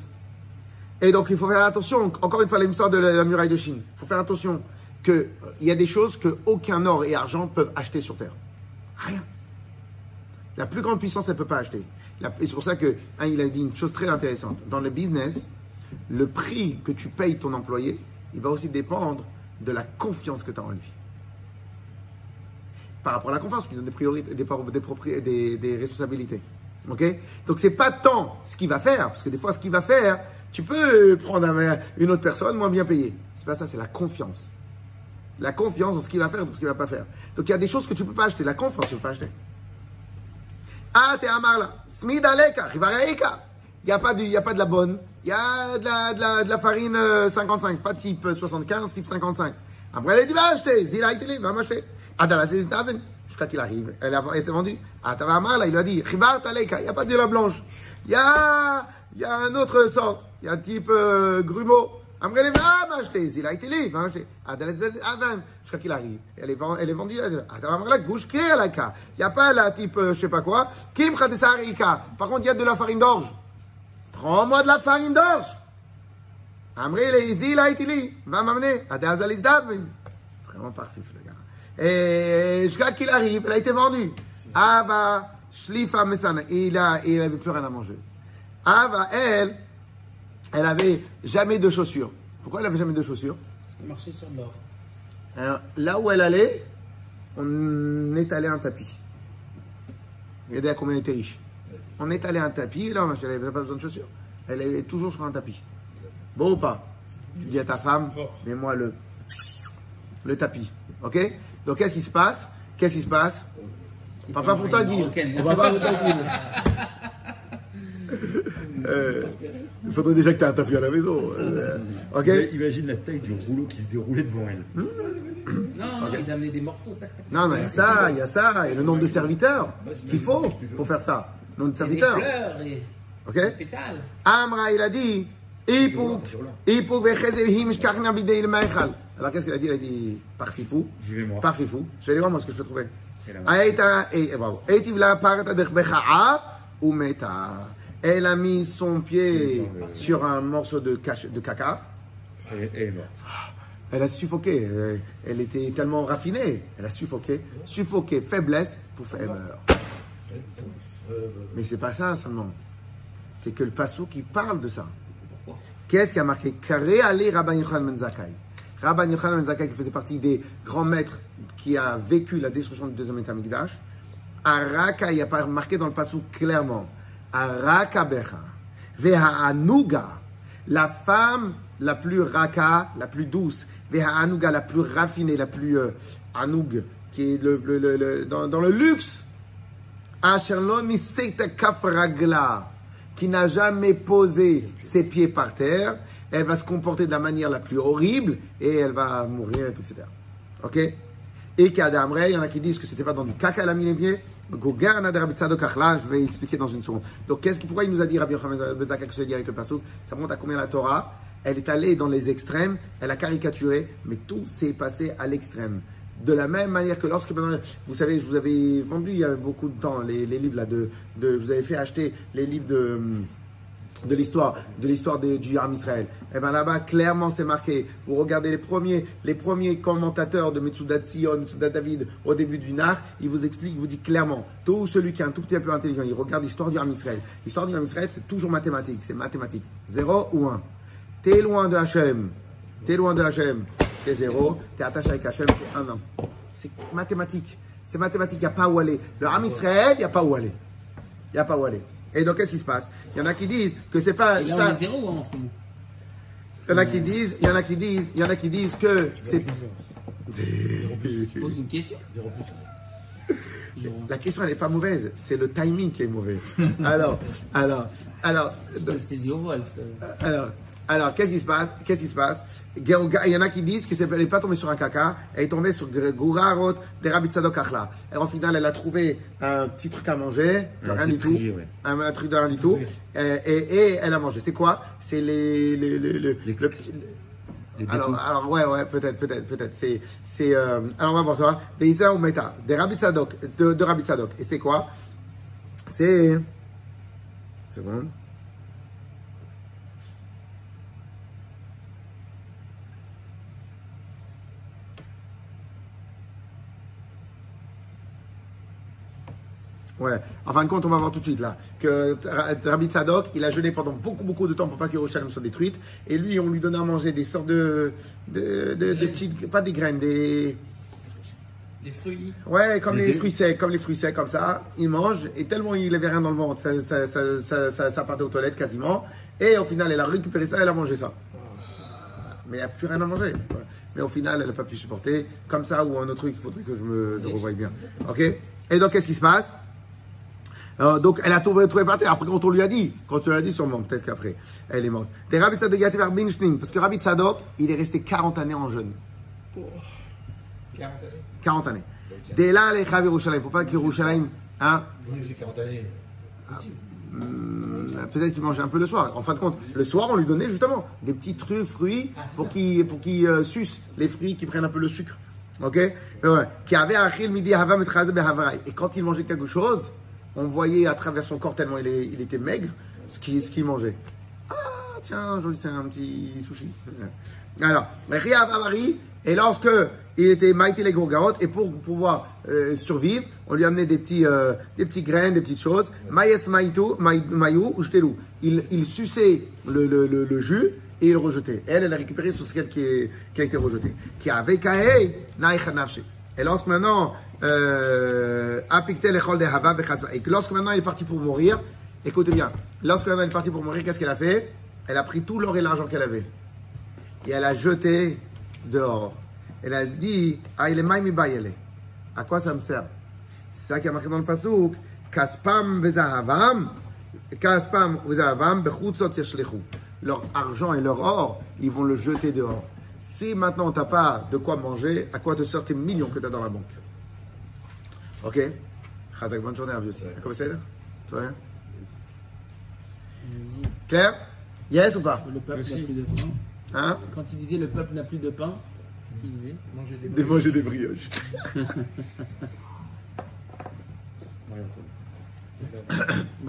Et donc il faut faire attention, encore une fois l'histoire de la, muraille de Chine, il faut faire attention qu'il y a des choses que aucun or et argent peuvent acheter sur Terre. Rien. La plus grande puissance, elle ne peut pas acheter. Et c'est pour ça que hein, il a dit une chose très intéressante. Dans le business, le prix que tu payes ton employé, il va aussi dépendre de la confiance que tu as en lui. Par rapport à la confiance, tu lui donnes des priorités, des, des, responsabilités. Ok? Donc c'est pas tant ce qu'il va faire, parce que des fois ce qu'il va faire, tu peux prendre un- une autre personne moins bien payée. C'est pas ça, c'est la confiance. La confiance dans ce qu'il va faire et dans ce qu'il va pas faire. Donc il y a des choses que tu peux pas acheter. La confiance, tu peux pas acheter. Ah, t'es aleka, rivareika. Il n'y a, pas de- y a pas de la bonne. Il y a de la, de la, de la farine euh, 55, pas type euh, 75, type 55. Après, elle dit, va acheter. Itali, va m'acheter. Ah. Jusqu'à qu'il arrive. Elle a été vendue. Ah, Amarla, il lui a dit. Il n'y a pas de la blanche. Il y a, il y a un autre sorte. Il y a type euh, grumeau. Après, elle va m'acheter. Zila Itali, va m'acheter. Ah, dans la saison d'Aven. Jusqu'à qu'il arrive. Elle est, elle est vendue. Ah. Il n'y a pas la type, euh, je sais pas quoi. Kim. Par contre, il y a de la farine d'orge. Prends-moi de la farine d'orge. Amri le Zila Itili, va m'amener. Vraiment parfait. Et jusqu'à qu'il arrive, elle a été vendue. Ava, Shlifa Mesana. Il a, il avait plus rien à manger. Ava, elle, elle avait jamais de chaussures. Pourquoi elle avait jamais de chaussures? Parce qu'elle marchait sur l'or. Alors, là où elle allait, on étalait un tapis. Regardez à combien elle était riche. On étalait un tapis, et là, elle n'avait pas besoin de chaussures. Elle est toujours sur un tapis. Bon ou pas? Tu dis à ta femme, mets-moi le, le tapis. Ok? Donc, qu'est-ce qui se passe? Qu'est-ce qui se passe? On va pas pour toi, Guy. Marocaine. On va pas pour toi, Guy. Euh, il faudrait déjà que tu aies un tapis à la maison. Euh, ok? Imagine la taille du rouleau qui se déroulait devant elle. Non, non, non, ils amenaient des morceaux. Non, mais il y a ça, il y a ça, et le nombre de serviteurs qu'il faut pour faire ça. Le nombre de Et des serviteurs. fleurs et Ok? pétales. Amra, il a dit, Alors qu'est-ce qu'il a dit? Il a dit, parfifou. Vais moi. Parfifou. Je vais aller voir moi ce que je peux trouver. Elle a mis son pied sur un morceau de, de caca. Elle elle est morte. Elle a suffoqué. Euh, Elle était tellement raffinée. Elle a suffoqué. Suffoqué, faiblesse pour faire. Mais c'est pas ça seulement. C'est que le passou qui parle de ça. Pourquoi? Qu'est-ce qui a marqué? Karé Ali Rabban Yochanan Zakkai. Rabban Yochanan Ben Zakkai qui faisait partie des grands maîtres qui a vécu la destruction du deuxième État Mikdash. Araka, il n'y a pas marqué dans le passou clairement. Araka Becha. Veha Anuga. La femme la plus raka, la plus douce. Veha Anuga, la plus raffinée, la plus euh, Anoug, qui est le, le- le- le- dans, dans le qui n'a jamais posé ses pieds par terre, elle va se comporter de la manière la plus horrible et elle va mourir, etc. Ok? Et qu'Adamre, il y en a qui disent que c'était pas dans du caca, elle a mis les pieds. Je vais expliquer dans une seconde. Donc, qu'est-ce pourquoi il nous a dit Rabbi Zakkai que je dis avec le passage? Ça montre à combien la Torah, elle est allée dans les extrêmes, elle a caricaturé, mais tout s'est passé à l'extrême. De la même manière que lorsque, vous savez, je vous avais vendu il y a beaucoup de temps les, livres là de, de, vous avais fait acheter les livres de, hum, de l'histoire, de l'histoire du Yam Israël. Et ben là-bas, clairement, c'est marqué. Vous regardez les premiers, les premiers commentateurs de Metsuda Tzion, Metsuda David, au début du Nar, il vous explique, il vous dit clairement, tout celui qui est un tout petit peu intelligent, il regarde l'histoire du Yam Israël. L'histoire du Yam Israël, c'est toujours mathématique, c'est mathématique. Zéro ou un. T'es loin de Hachem. T'es loin de Hachem. T'es zéro. T'es attaché avec Hachem, t'es un an. C'est mathématique. C'est mathématique, il n'y a pas où aller. Le Ham Israël, il n'y a pas où aller. Il n'y a pas où aller. Et donc, qu'est-ce qui se passe? Il y en a qui disent que c'est pas Et là, on ça. est zéro hein, en ce moment. Il y en a qui disent, il y en a qui disent, il y en a qui disent que c'est. Je pose une question. La question, elle n'est pas mauvaise. C'est le timing qui est mauvais. Alors, alors, alors, Je te le saisis au vol. alors, alors, qu'est-ce qui se passe? Qu'est-ce qui se passe? Il y en a qui disent qu'elle n'est pas tombée sur un caca, elle est tombée sur Gourarot de Rabbi Tzadok. Et en final, elle a trouvé un petit truc à manger, rien du tout. ouais. Un, un truc de rien du tout. Et, et- et elle a mangé. C'est quoi? C'est les, les, les, le- Les alors, alors, ouais, ouais, peut-être, peut-être, peut-être. C'est, c'est, euh, alors, on va voir ça. Des Isa ou Meta, des Rabbi Tzadok, de, de Rabbi Tzadok. Et c'est quoi? C'est. Seconde. Ouais. En fin de compte, on va voir tout de suite là que Ra- Rabbi Tzadok, il a jeûné pendant beaucoup beaucoup de temps pour pas que Yerushalayim soit détruite. Et lui, on lui donnait à manger des sortes de, de, de, de petites, pas des graines, des Des fruits. Ouais, comme Les fruits secs, comme les fruits secs, comme ça, il mange, et tellement il avait rien dans le ventre, ça, ça, ça, ça, ça- ça partait aux toilettes quasiment, et au final, elle a récupéré ça, elle a mangé ça. Mais il n'y a plus rien à manger. Mais au final, elle n'a pas pu supporter, comme ça, ou un autre truc, il faudrait que je me je revoie bien. Ok? Et donc, qu'est-ce qui se passe? Euh, donc, elle a trouvé, trouvé par terre. Après, quand on lui a dit, quand tu lui as dit, sûrement, peut-être qu'après, elle est morte. Des Rabbi Tzadok parce que Rabbi Tzadok, il est resté 40 années en jeûne. 40 années? Dès là, les Chav Yerushalayim. Faut pas que Yerushalayim, hein, On est 40 années. hum, peut-être qu'il mangeait un peu le soir. En fin de compte, le soir, on lui donnait justement des petits trucs, fruits, pour qu'il, pour qu'il euh, suce les fruits, qui prennent un peu le sucre. Ok? Mais ouais. Qui avait achil midi hava metraze behavaraï. Et quand il mangeait quelque chose, on voyait à travers son corps tellement il, était maigre, ce qu'il, mangeait. Ah, tiens, aujourd'hui c'est un petit sushi. Alors, Ria Avari, et lorsque il était Maïté les Gourgarot, et pour pouvoir euh, survivre, on lui amenait des petits, euh, des graines, des petites choses. Maïs Maïtou, Maï- Maïou, ou. Il, il suçait le, le, jus et il rejetait. Elle, elle a récupéré sur ce qu'elle qui, qui a été rejeté. Qui avait. Et lorsque maintenant, euh, et que lorsque maintenant il est parti pour mourir, écoutez bien, lorsque maintenant elle est partie pour mourir, qu'est-ce qu'elle a fait? Elle a pris tout l'or et l'argent qu'elle avait. Et elle a jeté dehors. Elle a dit, ah, il est maïmi bayele. À quoi ça me sert? C'est ça qui a marqué dans le pasouk. Kaspam vezahavam, kaspam vezahavam bechutzot yashlechu. Leur argent et leur or, ils vont le jeter dehors. Si maintenant t'as pas de quoi manger, à quoi te sortent tes millions que tu as dans la banque Ok? Chazak, bonne journée à vous aussi. Comment ça va Toi hein. Claire? Yes ou pas? Le peuple n'a plus de pain. Hein? Quand il disait le peuple n'a plus de pain, qu'est-ce qu'il disait? Manger des De manger des brioches.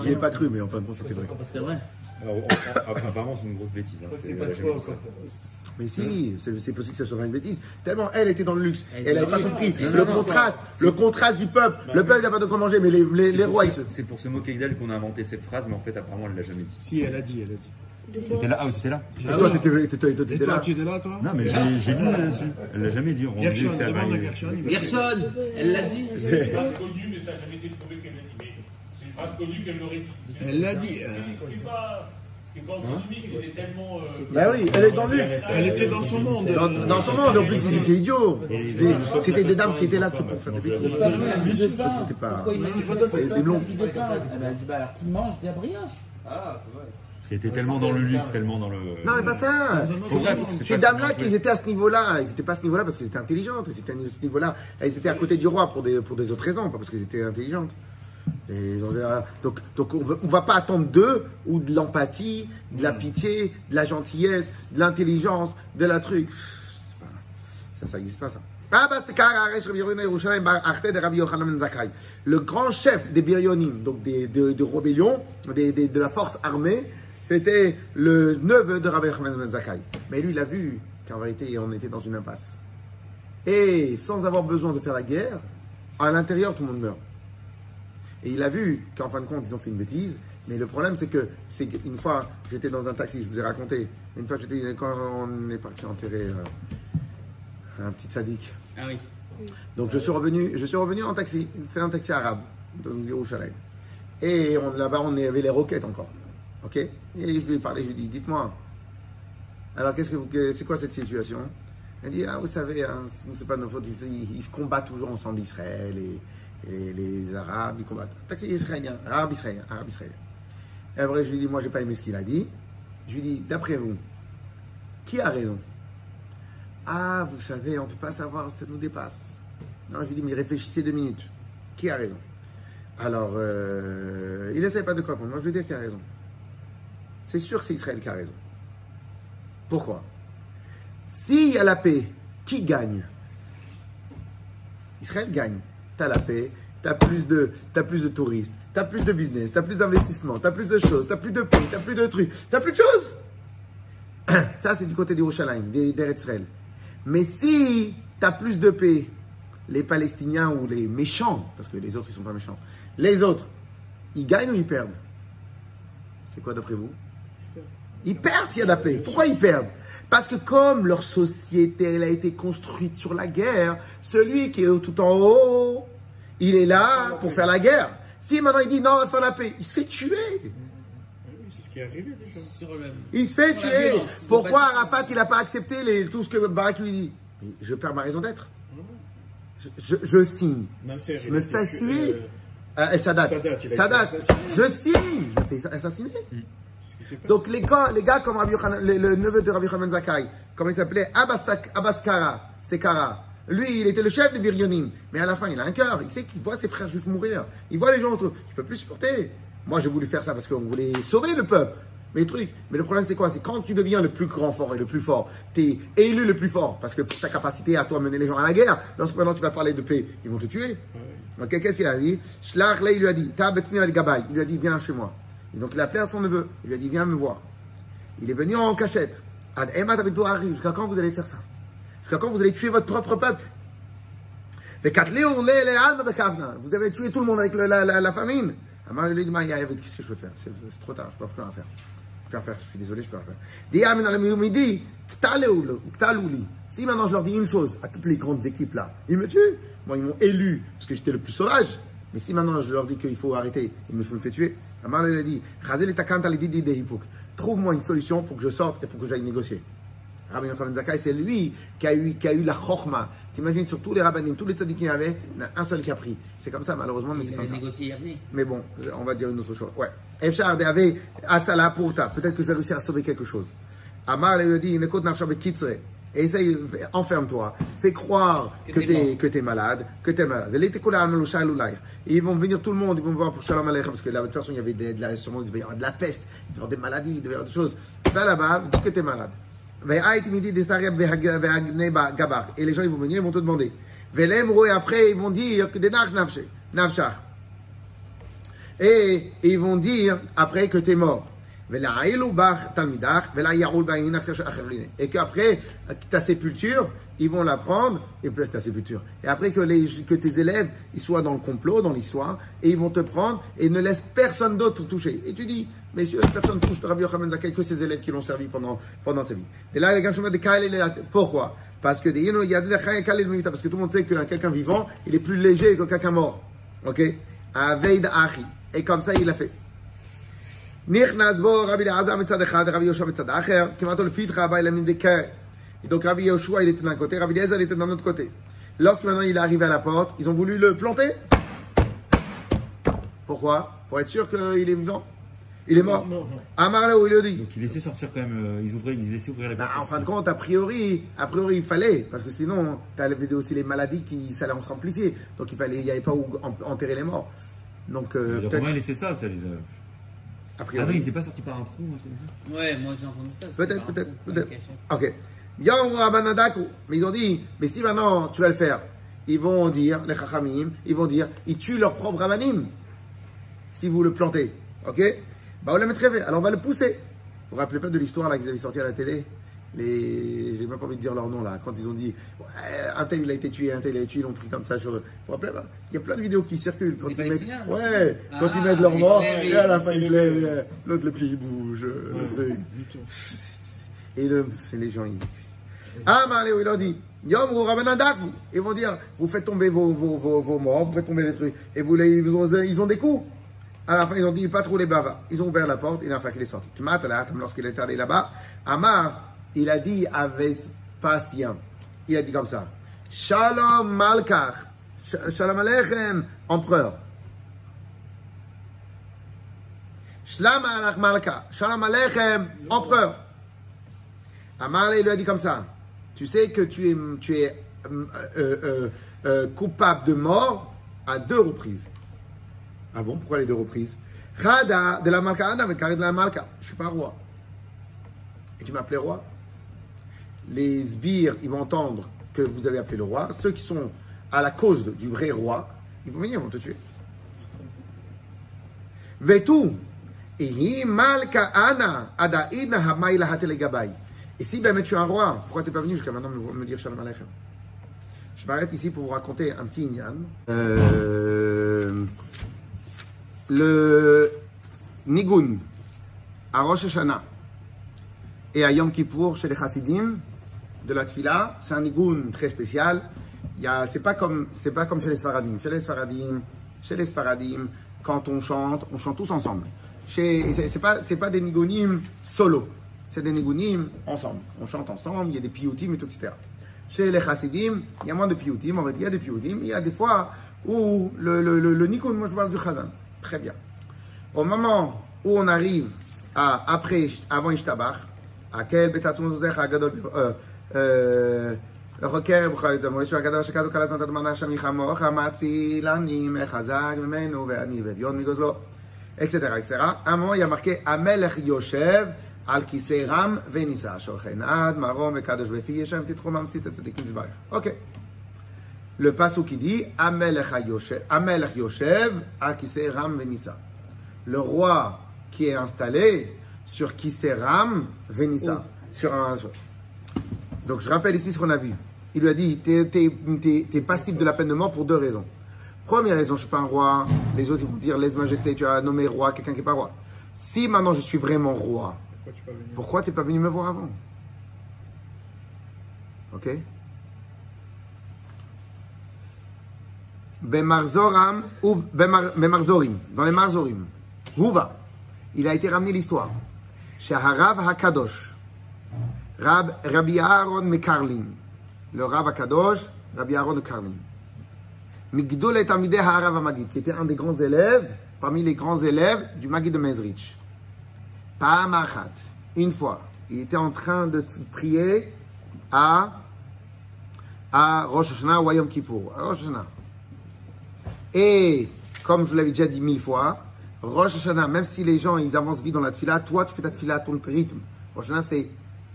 J'y ai pas cru, mais enfin bon, c'était vrai. C'est vrai. Alors, apparemment, c'est une grosse bêtise. Hein. C'est- pas ça. ça. Mais si, c'est possible que ça soit une bêtise. Tellement elle était dans le luxe. Elle Elle pas compris. luxe. Le contraste, le contraste du peuple. Le peuple n'a pas de quoi manger, mais les, les, les C'est pour rois, ils. C'est pour se moquer d'elle qu'on a inventé cette phrase, mais en fait, apparemment, elle l'a jamais dit. Si, elle a dit, elle a dit. T'étais là Ah, t'étais là Et toi, t'étais là. tu étais là, toi Non, mais j'ai j'ai lu là-dessus. Elle l'a jamais dit. On dit Gershon, elle l'a dit. C'est une phrase connue, mais ça n'a jamais été prouvé qu'elle l'a dit. Phrase connue qu'elle. Elle l'a dit. Ce qui n'est pas, ce qui est pas antinomique, c'était tellement. Bah oui, elle est dans le luxe. Elle était dans son monde. Dans, dans son monde, en plus, ils étaient idiots. C'était- C'était des dames qui étaient là que pour faire des bêtises. De C'était pas- dit Des de de pain Elle dit bah alors qu'il mange des brioches. Qui était tellement dans le luxe, tellement dans le. Non, mais pas ça. Ces dames-là, qu'ils étaient à ce niveau-là, ils n'étaient pas à ce niveau-là parce qu'elles étaient intelligentes. Elles étaient à ce niveau-là. Elles étaient à côté du roi pour des, pour des autres raisons, pas parce qu'elles étaient intelligentes. Et ah, donc, donc on ne va pas attendre d'eux ou de l'empathie, de la pitié, de la gentillesse, de l'intelligence, de la truc. Pas- Ça, ça n'existe pas, ça. Ah, bah, ben. Le grand chef des Biryonim, donc des, de, de rébellion, des, des- de la force armée, c'était le neveu de Rabbi Yochanan ben Zakkai. Mais lui, il a vu qu'en vérité, on était dans une impasse. Et sans avoir besoin de faire la guerre, à l'intérieur, tout le monde meurt. Et il a vu qu'en fin de compte, ils ont fait une bêtise. Mais le problème, c'est que, c'est qu'une fois, j'étais dans un taxi, je vous ai raconté. Une fois, j'étais, quand on est parti enterrer euh, un petit sadique. Ah oui. Donc, je suis revenu, je suis revenu en taxi. C'est un taxi arabe, dans Yerushalayim. Et là-bas, on avait les roquettes encore. Ok? Et je lui ai parlé, je lui ai dit, dites-moi. Alors, qu'est-ce que vous, c'est quoi cette situation? Elle dit, ah, vous savez, hein, c'est pas de notre faute, ils, se combattent toujours ensemble, Israël et, les Arabes, ils combattent. Taxi israélien, arabe israélien, arabe israélien. Et après, je lui dis, moi, j'ai pas aimé ce qu'il a dit. Je lui dis, d'après vous, qui a raison? Ah, vous savez, on ne peut pas savoir, ça nous dépasse. Non, je lui dis, mais réfléchissez deux minutes. Qui a raison? Alors, euh, il n'essaie pas de répondre. Moi, je veux dire qui a raison. C'est sûr que c'est Israël qui a raison. Pourquoi? S'il y a la paix, qui gagne? Israël gagne. Tu as la paix, tu as plus de, t'as plus de touristes, tu as plus de business, tu as plus d'investissement, tu as plus de choses, tu as plus de paix, tu as plus de trucs, tu as plus de choses. Ça, c'est du côté d'Yerushalayim, des Israël. Mais si tu as plus de paix, les Palestiniens ou les méchants, parce que les autres, ils sont pas méchants, les autres, ils gagnent ou ils perdent? C'est quoi d'après vous? Ils perdent s'il y a la paix. Pourquoi ils perdent? Parce que comme leur société elle a été construite sur la guerre, celui qui est tout en haut, il est là pour faire la guerre. Si maintenant il dit non, on va faire la paix, il se fait tuer. Oui, c'est ce qui est arrivé déjà. Sur le... Il se fait tuer. Pourquoi Arafat, il n'a pas accepté les- tout ce que Barak lui dit? Mais Je perds ma raison d'être. Je, je- je signe. Je me fais tuer. euh, Euh, et Sadat. Sadat, il a été Sadat. assassiné. Je signe. Je me fais assassiner. c'est Donc les gars, les gars comme Rabbi le, le neveu de Rabbi Yochanan Zakai, comment il s'appelait? Abbaskara, Sekara. Lui, il était le chef de Biryonim. Mais à la fin, il a un cœur. Il sait qu'il voit ses frères juifs mourir. Il voit les gens autour. Il peut plus supporter. Moi, j'ai voulu faire ça parce qu'on voulait sauver le peuple. Mais le truc, mais le problème c'est quoi? C'est quand tu deviens le plus grand fort et le plus fort, t'es élu le plus fort parce que pour ta capacité à toi mener les gens à la guerre, lorsque maintenant tu vas parler de paix, ils vont te tuer. Ok, qu'est-ce qu'il a dit? Shlach, là, il lui a dit. Il lui a dit, viens chez moi. Et donc il a appelé à son neveu. Il lui a dit, viens me voir. Il est venu en cachette. Ad. Jusqu'à quand vous allez faire ça? Jusqu'à quand vous allez tuer votre propre peuple? Vous avez tué tout le monde avec la, la, la famine. Qu'est-ce que je peux faire? C'est trop tard, je peux plus rien faire. Je peux rien faire, je suis désolé, je peux rien faire. Si maintenant je leur dis une chose à toutes les grandes équipes là, ils me tuent. Moi, ils m'ont élu parce que j'étais le plus sauvage. Mais si maintenant je leur dis qu'il faut arrêter, ils me, je me fais tuer. Amar lui a dit. Trouve-moi une solution pour que je sorte et pour que j'aille négocier. Rabbi Yochanan Zakkai, c'est lui qui a eu, qui a eu la chorma. T'imagines sur tous les rabbinim, tous les tzadikim qu'il y avait, il y en a un seul qui a pris. C'est comme ça, malheureusement, mais c'est comme ça. négocié Yavne. Mais bon, on va dire une autre chose. Ouais. Efshar avait Atzala Purta. Peut-être que je vais réussir à sauver quelque chose. Amar lui a dit, Nekot Nafsha Bekitzre. Essaye, enferme-toi. Fais croire Que que t'es t'es, que t'es malade, que t'es malade. Et ils vont venir tout le monde, ils vont voir pour Shalom Aleichem, parce que là, de toute façon, il y avait des- de la, sûrement, il devait y avoir de la peste, il devait y avoir des maladies, il devait y avoir des choses. Va là-bas, dis que t'es malade. Et les gens, ils vont venir, ils vont te demander. Et après, ils vont dire que des. Et ils vont dire après que tu es mort. Et qu'après ta sépulture, ils vont la prendre, et puis ta sépulture. Et après que, les, que tes élèves, ils soient dans le complot, dans l'histoire, et ils vont te prendre, et ne laissent personne d'autre toucher. Et tu dis, messieurs, personne touche Rabbi Yochanan Zakkai que ses élèves qui l'ont servi pendant, pendant sa vie. Et là, les gars, dis, pourquoi? Parce que, a parce que tout le monde sait que quelqu'un vivant, il est plus léger que quelqu'un mort. Ok? Aveid. Et comme ça, il l'a fait. נכנס בו רבי אלעזר מצד אחד ורבי יהושע מצד האחר, כמעט לפתחה הבא אל המין דקר. Et donc Rabbi Yoshua, il était d'un côté, Rabbi Eliezer, il était d'un autre côté. Lorsque maintenant il est arrivé à la porte, ils ont voulu le planter. Pourquoi Pour être sûr qu'il est vivant. Il est mort. Non, non. Amar là où il le dit. Donc ils laissaient sortir quand même, euh, ils ouvraient, ils laissaient ouvrir la Bah, porte. en fin de compte, a priori, a priori, il fallait, parce que sinon, tu as aussi les maladies qui s'allaient s'amplifier. Donc il fallait, il n'y avait pas où en- enterrer les morts. Donc euh, Les peut-être, Romains laissaient ça, ça les a. a Ah ils n'étaient pas sortis par un trou, Ouais, moi j'ai entendu ça. Peut-être, peut-être, peut-être. Ok. Mais ils ont dit, mais si maintenant tu vas le faire, ils vont dire, les Chachamim, ils vont dire, ils tuent leur propre Rabbanim. Si vous le plantez. Ok? Bah, on le mettrait Alors on va le pousser. Vous vous rappelez pas de l'histoire là qu'ils avaient sorti à la télé? Les, j'ai même pas envie de dire leur nom là, quand ils ont dit, ouais, un tel il a été tué, un tel il a été tué, ils l'ont pris comme ça sur eux. Vous vous rappelez pas Il y a plein de vidéos qui circulent quand ils mettent, ouais, Ah, quand ils mettent leur mort, et à la fin ils lèvent. l'autre le pied il bouge, le truc. Et le, c'est les gens, ils... Ah, Maléo, il a dit, Yom ou Rabanadaku. Ils vont dire, vous faites tomber vos, vos, vos, vos morts, vous faites tomber les trucs. Et vous les, ils ont, ils ont des coups. À la fin, ils ont dit, pas trop les bavas. Ils ont ouvert la porte, et la fin qu'il est sorti. Lorsqu'il est allé là-bas, Amar, il a dit à Vespasien, il a dit comme ça, Shalom Malkach, Sh- Shalom Aleichem, empereur. Shalom Alech Malka, Shalom Aleichem, empereur. Amar, il lui a dit comme ça, tu sais que tu es, euh, euh, euh, coupable de mort à deux reprises. Ah bon, pourquoi les deux reprises? Khada de la Adam de la. Je suis pas roi. Et tu m'appelais roi? Les sbires, ils vont entendre que vous avez appelé le roi. Ceux qui sont à la cause du vrai roi, ils vont venir, ils vont te tuer. Et si ben, tu es un roi, pourquoi tu n'es pas venu jusqu'à maintenant me, me dire Shalom Aleichem? Je m'arrête ici pour vous raconter un petit Inyan. Euh, le Nigun à Rosh Hashanah, Et à Yom Kippour, chez les Chassidim, de la Tfila, c'est un nigoun très spécial. C'est pas comme, pas comme chez les Sfaradim. Chez les Sfaradim, chez les Sfaradim, quand on chante, on chante tous ensemble. C'est, pas, pas des nigounim solo. C'est des nigounim ensemble. On chante ensemble, il y a des piyutim et tout, etc. Chez les Chassidim, il y a moins de piyutim, va dire, il y a des piyutim. Il y a des fois où le, le, nigoun, moi je parle du chazan. Très bien. Au moment où on arrive à, après, avant Ishtabach, à quel betatum zuzech agadol, euh, euh, לחוקר ובכל זאת, מוישהו הגדול שכתוב כל הזמן את הדמנה שם מחמוך, המציל אני מחזק ממנו ואני ואביון מגוזלו, אקסטרה אקסטרה. אמרו, il y a marqué, המלך יושב על כיסא רם ונישא, שולחן עד, מרום וקדוש בפי ישם, תתחו ממסית הצדיקים תברך. אוקיי. Le pasuk qui dit Amelech Yoshev, Amelech Yoshev à Kisei Ram Venissa. Le roi qui est installé sur Kisei Ram Venissa. Sur un. Donc je rappelle ici ce qu'on a vu. Il lui a dit T'es es, es, passible de la peine de mort pour deux raisons. Première raison, je suis pas un roi. Les autres ils vont dire Lèse majesté, tu as nommé roi quelqu'un qui n'est pas roi. Si maintenant je suis vraiment roi, Pourquoi tu pas t'es pas venu me voir avant? Ok? Bemarzoram ou Bemar- Bemarzorim, dans les Marzorim. Houva, il a été ramené l'histoire. Shaharav Hakadosh, Rab, Rabbi Aaron Mekarlin, le Rab Hakadosh, Rabbi Aaron de Karlin. Migdol et Amideh Harav Magid, qui était un des grands élèves, parmi les grands élèves du Magid de Mezrich. Pa'amachat, une fois, il était en train de prier à, à Rosh Hashanah ou à Yom Kippour. À Rosh. Et, comme je l'avais déjà dit mille fois, Rosh Hashanah, même si les gens, ils avancent vite dans la tfila, toi, tu fais ta tfila à ton rythme. Rosh Hashanah, c'est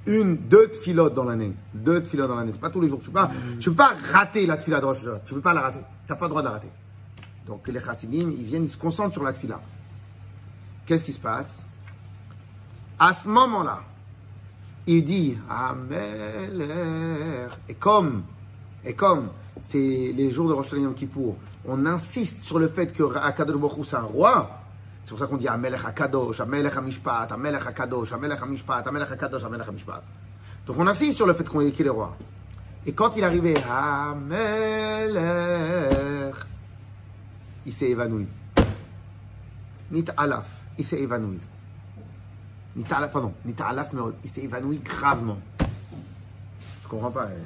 une, deux tfilotes dans l'année. Deux tfilotes dans l'année. C'est pas tous les jours. Tu peux pas, tu peux pas rater la tfila de Rosh Hashanah. Tu peux pas la rater. T'as pas le droit de la rater. Donc, les chassidim, ils viennent, ils se concentrent sur la tfila. Qu'est-ce qui se passe? À ce moment-là, il dit Ameler. Et comme, et comme c'est les jours de Rosh Hashanah Yom Kippour, on insiste sur le fait que Akadosh c'est un roi. C'est pour ça qu'on dit Amelech Akadosh, Amelech Hamishpat, Amelech Akadosh, Amelech Hamishpat, Amelech Akadosh, Amelech Hamishpat. Donc on insiste sur le fait qu'on- qu'il est roi. Et quand il arrivait Amelech, il s'est évanoui. Nit Alaf, il s'est évanoui. Nita'alaf, pardon, Nita'alaf, mais il s'est évanoui gravement. Je comprends pas. euh,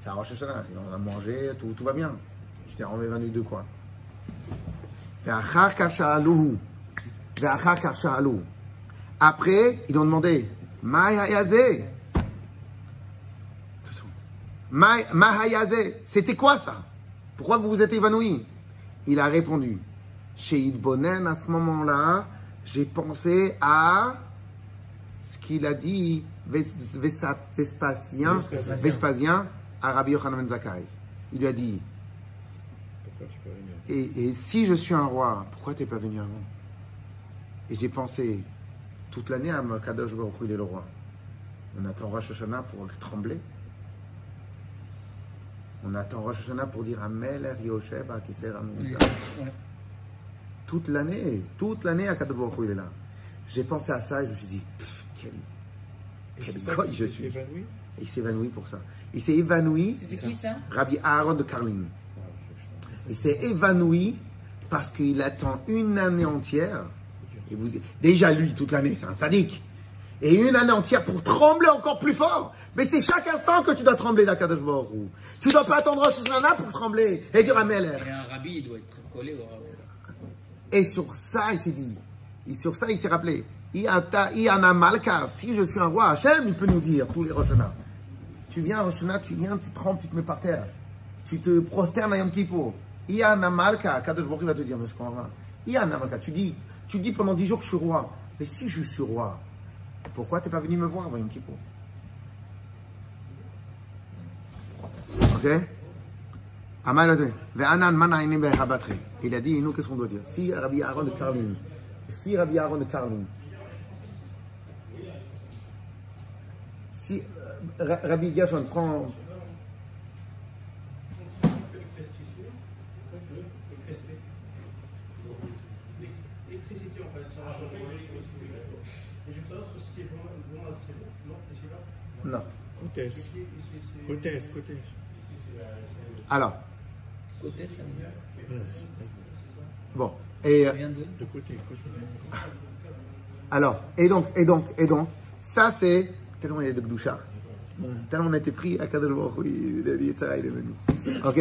C'est un Rosh Hashanah, on a mangé, tout, tout va bien. Tu t'es évanoui de quoi? Après, ils ont demandé, c'était quoi ça? Pourquoi vous vous êtes évanoui Il a répondu, chez Idbonen, à ce moment-là, j'ai pensé à ce qu'il a dit Vespasien, Vespasien. À Rabbi Yochanan ben Zakkai. Il lui a dit et, et si je suis un roi, pourquoi t'es pas venu avant? Et j'ai pensé toute l'année à Kadosh Baruch il est le roi. On attend Rosh Hashanah pour trembler. On attend Rosh Hashanah pour dire Amel Er Amouza. Ouais. Toute l'année, toute l'année à Kadosh Baruch il est là. J'ai pensé à ça et je me suis dit, Pff, quel, quel goy je suis. évanoui Et il s'est évanoui pour ça. Il s'est évanoui, C'était qui ça Rabbi Aaron de Karlin. Il s'est évanoui parce qu'il attend une année entière. Et vous, déjà lui, toute l'année, c'est un sadique. Et une année entière pour trembler encore plus fort. Mais c'est chaque instant que tu dois trembler d'Akadosh Hu. Tu dois pas attendre Rosh Hashanah pour trembler et dire Ameler. Et un rabbi, il doit être collé au. Et sur ça, il s'est dit. Et sur ça, il s'est rappelé. Iana Malka, si je suis un roi, Hachem, il peut nous dire tous les Rosh Hashanah. Tu viens à Rosh Hashanah, tu viens, tu trembles, tu te mets par terre. Tu te prosternes à Yom Kippur. Iana Malka, Kadosh Hu va te dire, mais je comprends. Iana Malka, tu dis, tu dis pendant dix jours que je suis roi. Mais si je suis roi, pourquoi t'es pas venu me voir avant Yom Kippur Ok. Il a dit, nous, qu'est-ce qu'on doit dire? Si Rabbi Aaron de Karlin, si Rabbi Aaron de Karlin, si euh, Ra- Rabbi Gershon prend. L'électricité en fait, ça va chauffer. Et je veux savoir si c'était vraiment, vraiment assez bon. Non. Côté. Côté, côté. Alors, ça Vas-y, bon. Et, ça euh, vient de. De côté, côté. alors, et donc, et donc, et donc, ça c'est tellement il y a de Gdoucha. Tellement on a été pris à Hu, il a dit, Yetzirah, il est venu. Ok,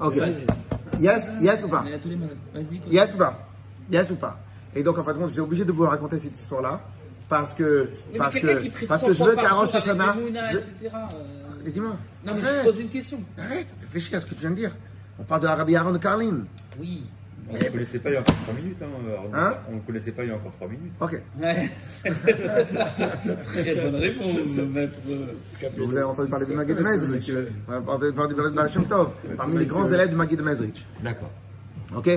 ok. Yes, yes ou pas? Yes ou pas? Yes ou pas? Et donc, en fin de compte, j'étais obligé de vous raconter cette histoire-là parce que, mais parce qui que, prie parce 100 que je veux je veux- etc., euh, Et dis-moi. Non, mais je pose une question. Arrête, réfléchis à ce que tu viens de dire. On parle de Rabbi Aaron de Carlin. Oui. On ne connaissait pas il y a encore 3 minutes. Hein, Arnaud. Hein on ne connaissait pas il y a encore 3 minutes. Ok. Très bonne réponse, maître. Vous avez entendu parler de Magid Mezrich. Vous avez entendu parler de Baal Shem Tov, parmi les grands élèves de Magid Mezrich. D'accord. Ok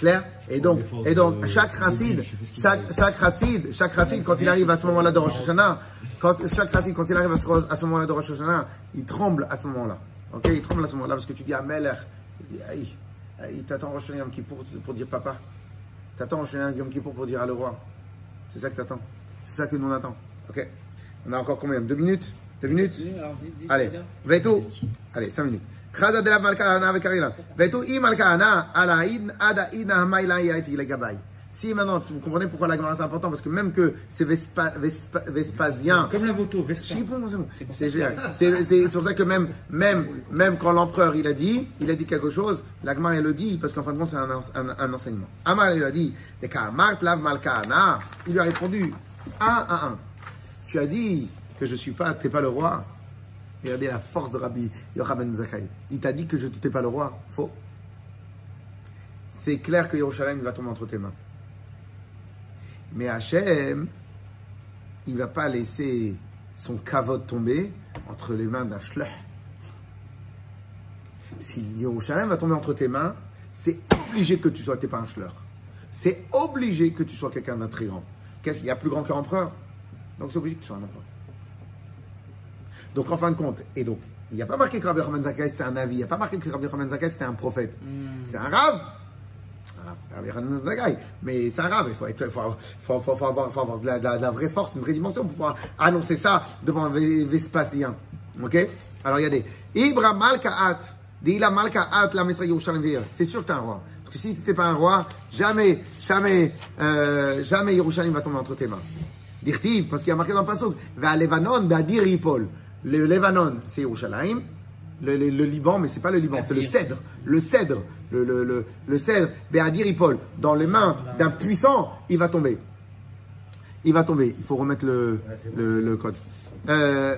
Clair Et donc, et donc chaque chassid, chaque, chaque chassid, chaque chassid, quand il arrive à ce moment-là de Rosh Hashanah, quand, chaque chassid, quand il arrive à ce, à ce moment-là de Rosh Hashanah, il tremble à ce moment-là. Ok Il tremble à ce moment-là parce que tu dis à il dit, aïe, aïe, t'attends Rosh Hashanah Yom Kippour pour dire papa. T'attends Rosh Hashanah Yom Kippour pour dire à le roi. C'est ça que t'attends. C'est ça que nous on attend. Ok On a encore combien? Deux minutes? Deux minutes? Allez, dis- Vetou. Allez, 5 minutes. Chazad de la Malkana avec Karina. Vetou i Malkana, ala id, ada id, hamaila yaiti, les gabay. Si maintenant, vous comprenez pourquoi la Gemara c'est important, parce que même que c'est Vespa, Vespa, Vespasien, Comme la moto, Vespa. je sais pas, moi, c'est génial. C'est pour ça que même, même, même quand l'empereur il a dit, il a dit quelque chose, la Gemara elle le dit, parce qu'en fin de compte c'est un, un, un enseignement. Amar il a dit, il lui a répondu, un à un. Tu as dit que je suis pas, t'es pas le roi. Regardez la force de Rabbi Yochanan Zakai. Il t'a dit que je n'étais pas le roi. Faux. C'est clair que Yerushalayim va tomber entre tes mains. Mais Hachem, il va pas laisser son kavod tomber entre les mains d'un shlech. Si Yerushalayim va tomber entre tes mains, c'est obligé que tu sois, t'es pas un shlech. C'est obligé que tu sois quelqu'un grand. Qu'est-ce qu'il y a plus grand qu'un empereur? Donc c'est obligé que tu sois un empereur. Donc en fin de compte, et donc, il n'y a pas marqué que Rabbi Yochanan Zakkai c'était un avis, il n'y a pas marqué que Rabbi Yochanan Zakkai c'était un prophète. C'est un rave. C'est Rabbi Yochanan Zakkai, mais c'est un rave, il faut, être, faut, faut, faut, faut avoir, faut avoir de, la, de la- de la vraie force, une vraie dimension pour pouvoir annoncer ça devant Vespasien. Ok? Alors regardez, Ibra Malkaat, Dila Malkaat, la Yerushalayim Veir. C'est sûr que t'es un roi. Parce que si tu n'étais pas un roi, jamais, jamais, euh, jamais Yerushalayim va tomber entre tes mains. Dirtiv, parce qu'il y a marqué dans le passage, va Levanon, Badir Ipol. Le Levanon, c'est Yerushalayim. Le, le, le Liban, mais c'est pas le Liban, c'est le cèdre. Le cèdre, le, le, le, le cèdre, Badir Ipol. Dans les mains d'un puissant, il va tomber. Il va tomber. Il faut remettre le, le, le code. Euh,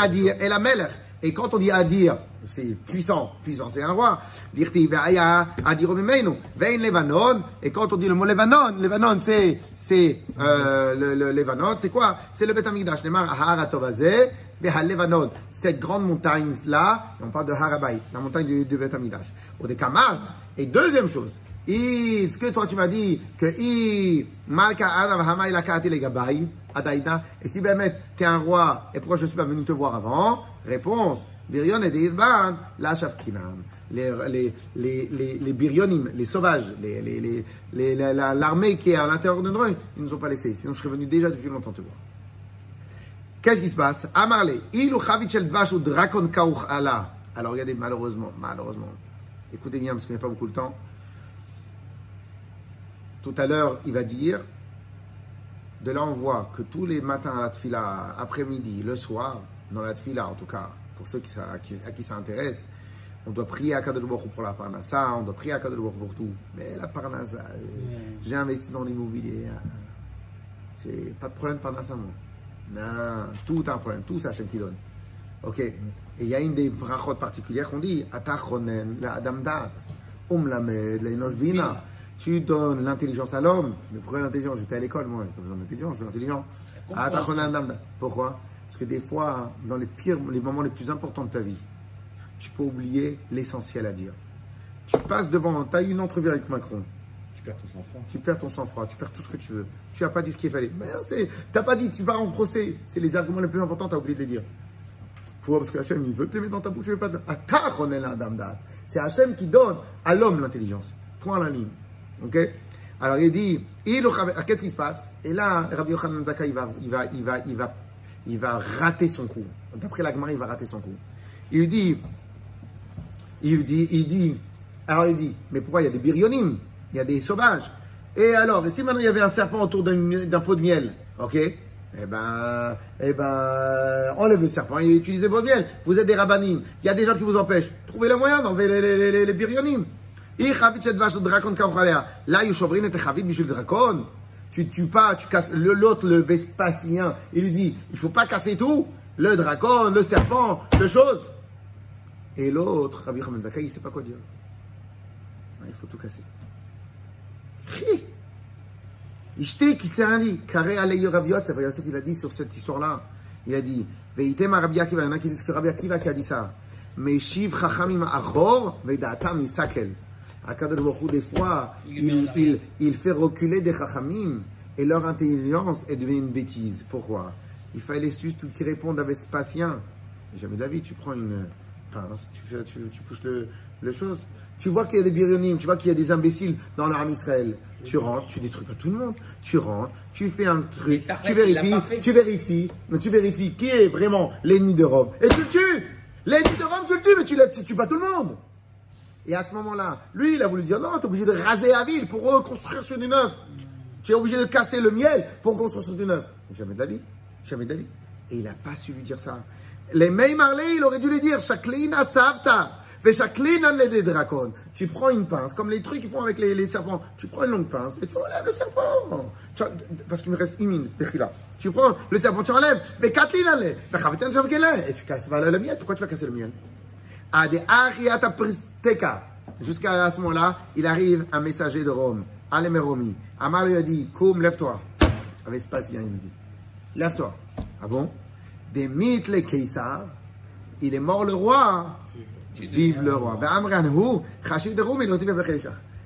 Adir, et la Melech. Et quand on dit Adir, c'est puissant. Puissant, c'est un roi. Dirti, ve'aya Adir. Ve'en Levanon. Et quand on dit le mot Levanon, Levanon, c'est, c'est, euh, le, le Levanon, c'est quoi? C'est le Beth Amikdash. Nemar, Ahara Tovazeh, Levanon. Cette grande montagne-là, on parle de Harabai, la montagne du, du Beth Amikdash. Ou des Kamart. Et deuxième chose, I, ce que toi tu m'as dit, que et si Bémet, t'es un roi, et pourquoi je suis pas venu te voir avant? Réponse, Birion et Deirban, la Shafkinam. Les, les, les, les, Birionim, les sauvages, l'armée qui est à l'intérieur de nous, ils nous ont pas laissé, sinon je serais venu déjà depuis longtemps te voir. Qu'est-ce qui se passe? Amarle, ilu chavichel dvash ou drakon kauch ala? Alors regardez, malheureusement, malheureusement, écoutez bien parce qu'il n'y a pas beaucoup de temps. Tout à l'heure, il va dire, de là on voit que tous les matins à la tfila, après-midi, le soir, dans la tfila en tout cas, pour ceux qui, à qui, à qui ça intéresse, on doit prier à Kadosh Baruch pour la parnassa, on doit prier à Kadosh Baruch pour tout. Mais la parnassa, euh, j'ai investi dans l'immobilier, euh, c'est pas de problème de parnassa, moi. Non, tout un problème, tout c'est Hachem qui donne. Ok. Et il y a une des brachot particulières qu'on dit, Atachonen, la Adam Dat, Um Lamed, la Bina. Tu donnes l'intelligence à l'homme. Mais pourquoi l'intelligence? J'étais à l'école, moi, j'ai pas besoin d'intelligence, je suis intelligent. Atachonen Adam Dat. Pourquoi? Parce que des fois, dans les pires, les moments les plus importants de ta vie, tu peux oublier l'essentiel à dire. Tu passes devant, tu as eu une entrevue avec Macron Tu perds ton sang-froid. tu perds ton sang-froid, tu perds tout ce que tu veux. Tu n'as pas dit ce qu'il fallait. Mais c'est, t'as pas dit, tu pars en procès. C'est les arguments les plus importants, tu as oublié de les dire. Pourquoi? Parce que Hachem, il veut te les mettre dans ta bouche, tu veux pas te... Date. C'est Hachem qui donne à l'homme l'intelligence. Point à la ligne. Ok? Alors il dit, alors, qu'est-ce qui se passe? Et là, Rabbi Yochanan Zakkai, il va, il va, il va, il va, il va rater son coup. D'après l'Agmar, il va rater son coup. Il dit, il dit, il dit, alors il dit, mais pourquoi il y a des birionim? Il y a des sauvages. Et alors, si maintenant il y avait un serpent autour d'un pot de miel, ok? Eh ben, eh ben, enlevez le serpent et utilisez vos miel. Vous êtes des rabbanim. Il y a des gens qui vous empêchent. Trouvez le moyen d'enlever les, les, les, les birionim. Là, tu tues pas, tu casses. L'autre, le Vespasien, il lui dit, il faut pas casser tout. Le dragon, le serpent, le chose. Et l'autre, Rabbi Haman Zakai, il sait pas quoi dire. Il faut tout casser. Ishté qui s'est rien dit. Carré Alei Rabbi Yosef, Yosef, il a dit sur cette histoire-là. Il a dit, Veitem Rabbi Akiva, il y en a qui disent que Rabbi Akiva qui a dit ça. Meshiv Chachamim Achor, Veidatam Isakel. Akadosh Baruch des fois, Il il, il, fait reculer des Chachamim et leur intelligence est devenue une bêtise. Pourquoi? Il fallait juste qu'ils répondent à Vespasien. Jamais David, tu prends une pince, tu, fais, tu, tu pousses le, le chose. Tu vois qu'il y a des birionim, tu vois qu'il y a des imbéciles dans l'armée Israël. Tu rentres, tu détruis pas tout le monde. Tu rentres, tu fais un truc, tu l'a vérifies, tu vérifies, tu vérifies qui est vraiment l'ennemi de Rome. Et tu le tues L'ennemi de Rome, tu le tues, mais tu ne tues pas tout le monde. Et à ce moment-là, lui, il a voulu dire non, tu es obligé de raser la ville pour reconstruire sur du neuf. Tu es obligé de casser le miel pour construire sur du neuf. Jamais de la vie. Jamais de la vie. Et il n'a pas su lui dire ça. Les Mei Marley, il aurait dû lui dire Shaklina dracons. Tu prends une pince, comme les trucs qu'ils font avec les, serpents. Tu prends une longue pince et tu enlèves le serpent. Parce qu'il me reste une minute. Tu prends le serpent, tu enlèves. Et tu casses le miel. Pourquoi tu vas casser le miel? À des. Jusqu'à ce moment-là, il arrive un messager de Rome, Alemeromi. Amar lui a dit, Koum, lève-toi. Avec Spasien, il lui dit, lève-toi. Ah bon? Des mythes les il est mort le roi. Vive le roi.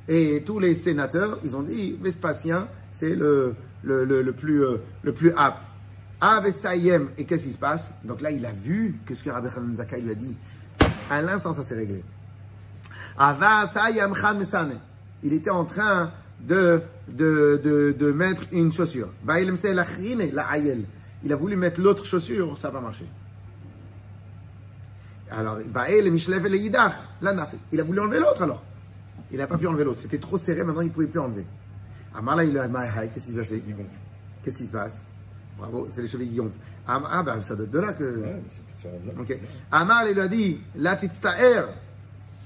Et tous les sénateurs, ils ont dit, Vespasien, c'est le, le, le, le plus, euh, le plus apte. Et qu'est-ce qui se passe? Donc là, il a vu que ce que Rabbi Zakai lui a dit. À l'instant, ça s'est réglé. Il était en train de, de, de, mettre une chaussure. Il a voulu mettre l'autre chaussure, ça pas marché. Alors, nafet. Il a voulu enlever l'autre alors. Il n'a pas pu enlever l'autre. C'était trop serré, maintenant il ne pouvait plus enlever. Il qu'est-ce passe? Qu'est-ce qui se passe? Bravo, c'est les cheveux qui gonflent. Ah, ah, ben ça doit être de là que. Ouais, c'est-. Ok. Amar, il lui a dit, la titsta'er.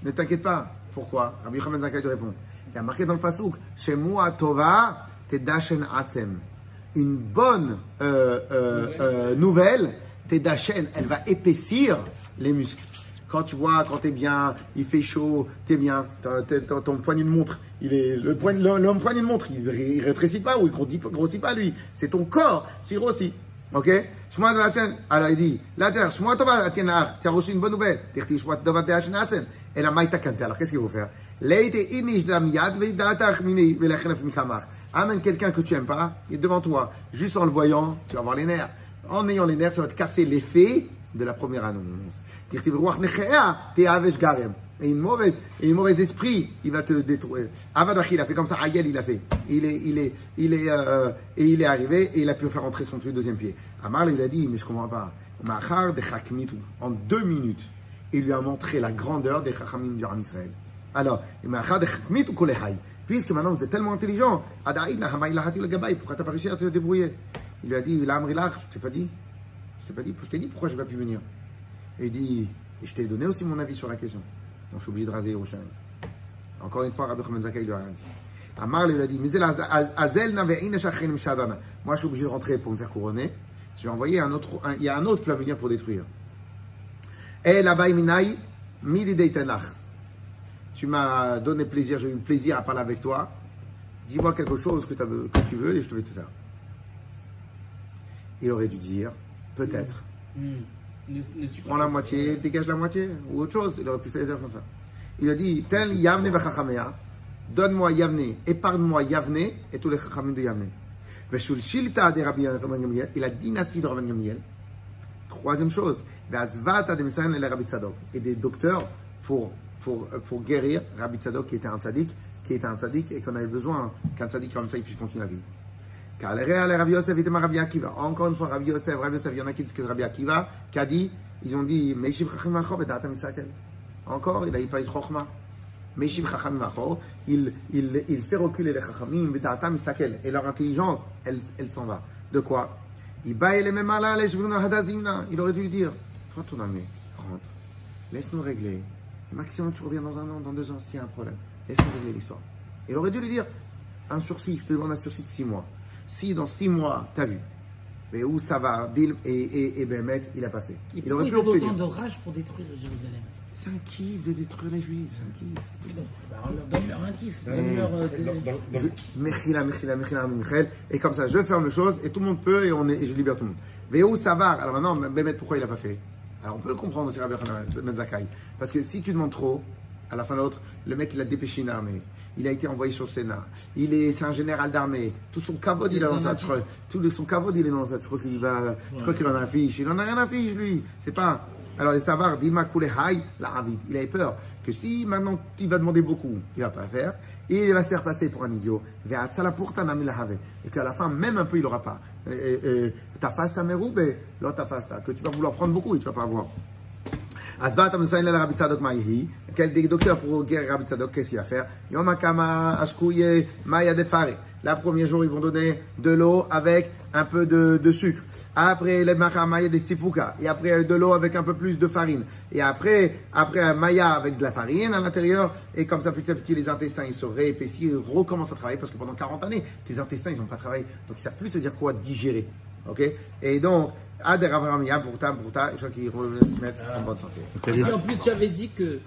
Ne t'inquiète pas. Pourquoi? Rabbi Yochanan Zakkai lui répond. Il y a marqué dans le pasouk, Shemua tova tedashen atzem. Une bonne euh, euh, euh, nouvelle, tedashen, elle va épaissir les muscles. Quand tu vois, quand t'es bien, il fait chaud, t'es bien, ton poignet de montre, il est, le poignet, le, poignet de montre, il, ré- il rétrécit pas ou il grossit, grossit pas lui. C'est ton corps qui grossit. Ok? Shema de la chaîne. Alors il dit, la terre, Shema tova la tienne Tu as reçu une bonne nouvelle. Tirti Shema tova de la chaîne. Et la maïta. Alors qu'est-ce qu'il faut faire? Leite inish ve la chenef mikamar. Amène quelqu'un que tu aimes pas, il est devant toi. Juste en le voyant, tu vas avoir les nerfs. En ayant les nerfs, ça va te casser l'effet de la première annonce. Et une mauvaise, une mauvaise esprit, il va te détruire. Avadach, il a fait comme ça. Ayel, il a fait. Il est, il est, il est, euh, et il est arrivé et il a pu faire entrer son deuxième pied. Amar, il a dit, mais je comprends pas. De. En deux minutes, il lui a montré la grandeur des Chachamim du Ram Israël. Alors, Chakmitu kolehai. Puisque maintenant vous êtes tellement intelligent, Adaïd, Nahamay, Lahati, le Gabaï, pourquoi t'as pas réussi à te débrouiller? Il lui a dit, Lamrilach, je t'ai pas dit? T'ai pas dit, je t'ai dit pourquoi j'ai pas pu venir. Et il dit, et je t'ai donné aussi mon avis sur la question. Donc je suis obligé de raser Yerushalayim. Encore une fois, Rabbi Chaman Zakkai lui a rien dit. Amar lui a dit. Moi, je suis obligé de rentrer pour me faire couronner. Je vais envoyer un autre, il y a un autre qui va venir pour détruire. Et là-bas, minai, midi. Tu m'as donné plaisir, j'ai eu plaisir à parler avec toi. Dis-moi quelque chose que, que tu veux et je te vais te faire. Il aurait dû dire, peut-être. Hmm. Prends la moitié, dégage la moitié, ou autre chose. Il aurait pu faire les comme ça. Il a dit, tel Yavne v'chachamea, donne-moi Yavne, épargne-moi Yavne et tous les chachamim de Yavne. Veshul shilta de Rabbi Gamliel, et la dynastie de Rabban Gamliel. Troisième chose, ve'azvata de et Rabbi Tzadok, et des docteurs pour, pour, euh, pour guérir Rabbi Tzadok qui était un tzaddik, qui était un tzaddik et qu'on avait besoin qu'un tzaddik comme ça il puisse continuer à vivre. Car les réels, Rabbi Yosef était Rabbi Akiva. Encore une fois, Rabbi Yosef, Rabbi Yosef, il y en a qui disent que Rabbi Akiva, qui a dit, ils ont dit, Meishiv Chacham Machor, Data Misakel. Encore, il a pas eu de Chokhmah. Meishiv Chacham Machor, il, il, il fait reculer les Chachamim, Data Misakel. Et leur intelligence, elle, elle s'en va. De quoi? Il aurait dû lui dire, retourne à rentre. Laisse-nous régler. Le maximum, tu reviens dans un an, dans deux ans, s'il y a un problème. Laisse-nous régler l'histoire. Il aurait dû lui dire, un sursis, je te demande un sursis de six mois. Si dans six mois, t'as vu, mais où ça va, Dil et, et, et Bémet, il n'a pas fait. Et Il aurait pu ils ont autant obtenir. de rage pour détruire Jérusalem C'est un kiff de détruire les Juifs, c'est un kiff. Bah, on leur donne leur un kiff, donne-leur Dans- dans- Je- Mechila, Mechila, Mechila, Michel. Et comme ça, je ferme les choses et tout le monde peut et, on est, et je libère tout le monde. Véou Savar. Alors maintenant, Bémet, pourquoi il n'a pas fait? Alors on peut le comprendre, Rabbi Ben Zakkai. Parce que si tu demandes trop, à la fin de l'autre, le mec il a dépêché une armée. Il a été envoyé sur le Sénat. Il est, c'est un général d'armée. Tout son cavode, il est Il dans sa un croix. Tout son cavode, il est dans sa. Crois qu'il va. Je crois qu'il en affiche. Il en a rien à fiche, lui. C'est pas. Alors, les savoir, Dima Kulehai, la Avid. Il avait peur que si maintenant il va demander beaucoup, il va pas faire. Et il va se faire passer pour un idiot. Et qu'à la fin, même un peu, il aura pas. Ta face, ta meroube, l'autre ta face, que tu vas vouloir prendre beaucoup et tu vas pas avoir. Asvat Amsain le Rabbi Tzadok Maïhi. Quel docteur pour guérir Rabbi Tzadok, qu'est-ce qu'il va faire Yom Akama Ashkouye Maya Defare. La premier jour, ils vont donner de l'eau avec un peu de, de sucre. Après, les Maya des Sifuka. Et après, de l'eau avec un peu plus de farine. Et après, après un Maya avec de la farine à l'intérieur? Et comme ça, petit à petit, les intestins, ils se réépaississent, ils recommencent à travailler parce que pendant 40 années, tes intestins, ils n'ont pas travaillé. Donc, ils savent plus se dire quoi digérer. Ok? Et donc, Ad Ravramia, Pourta, Pourta, je crois qu'ils se mettent en bonne santé. Et en plus, tu avais dit que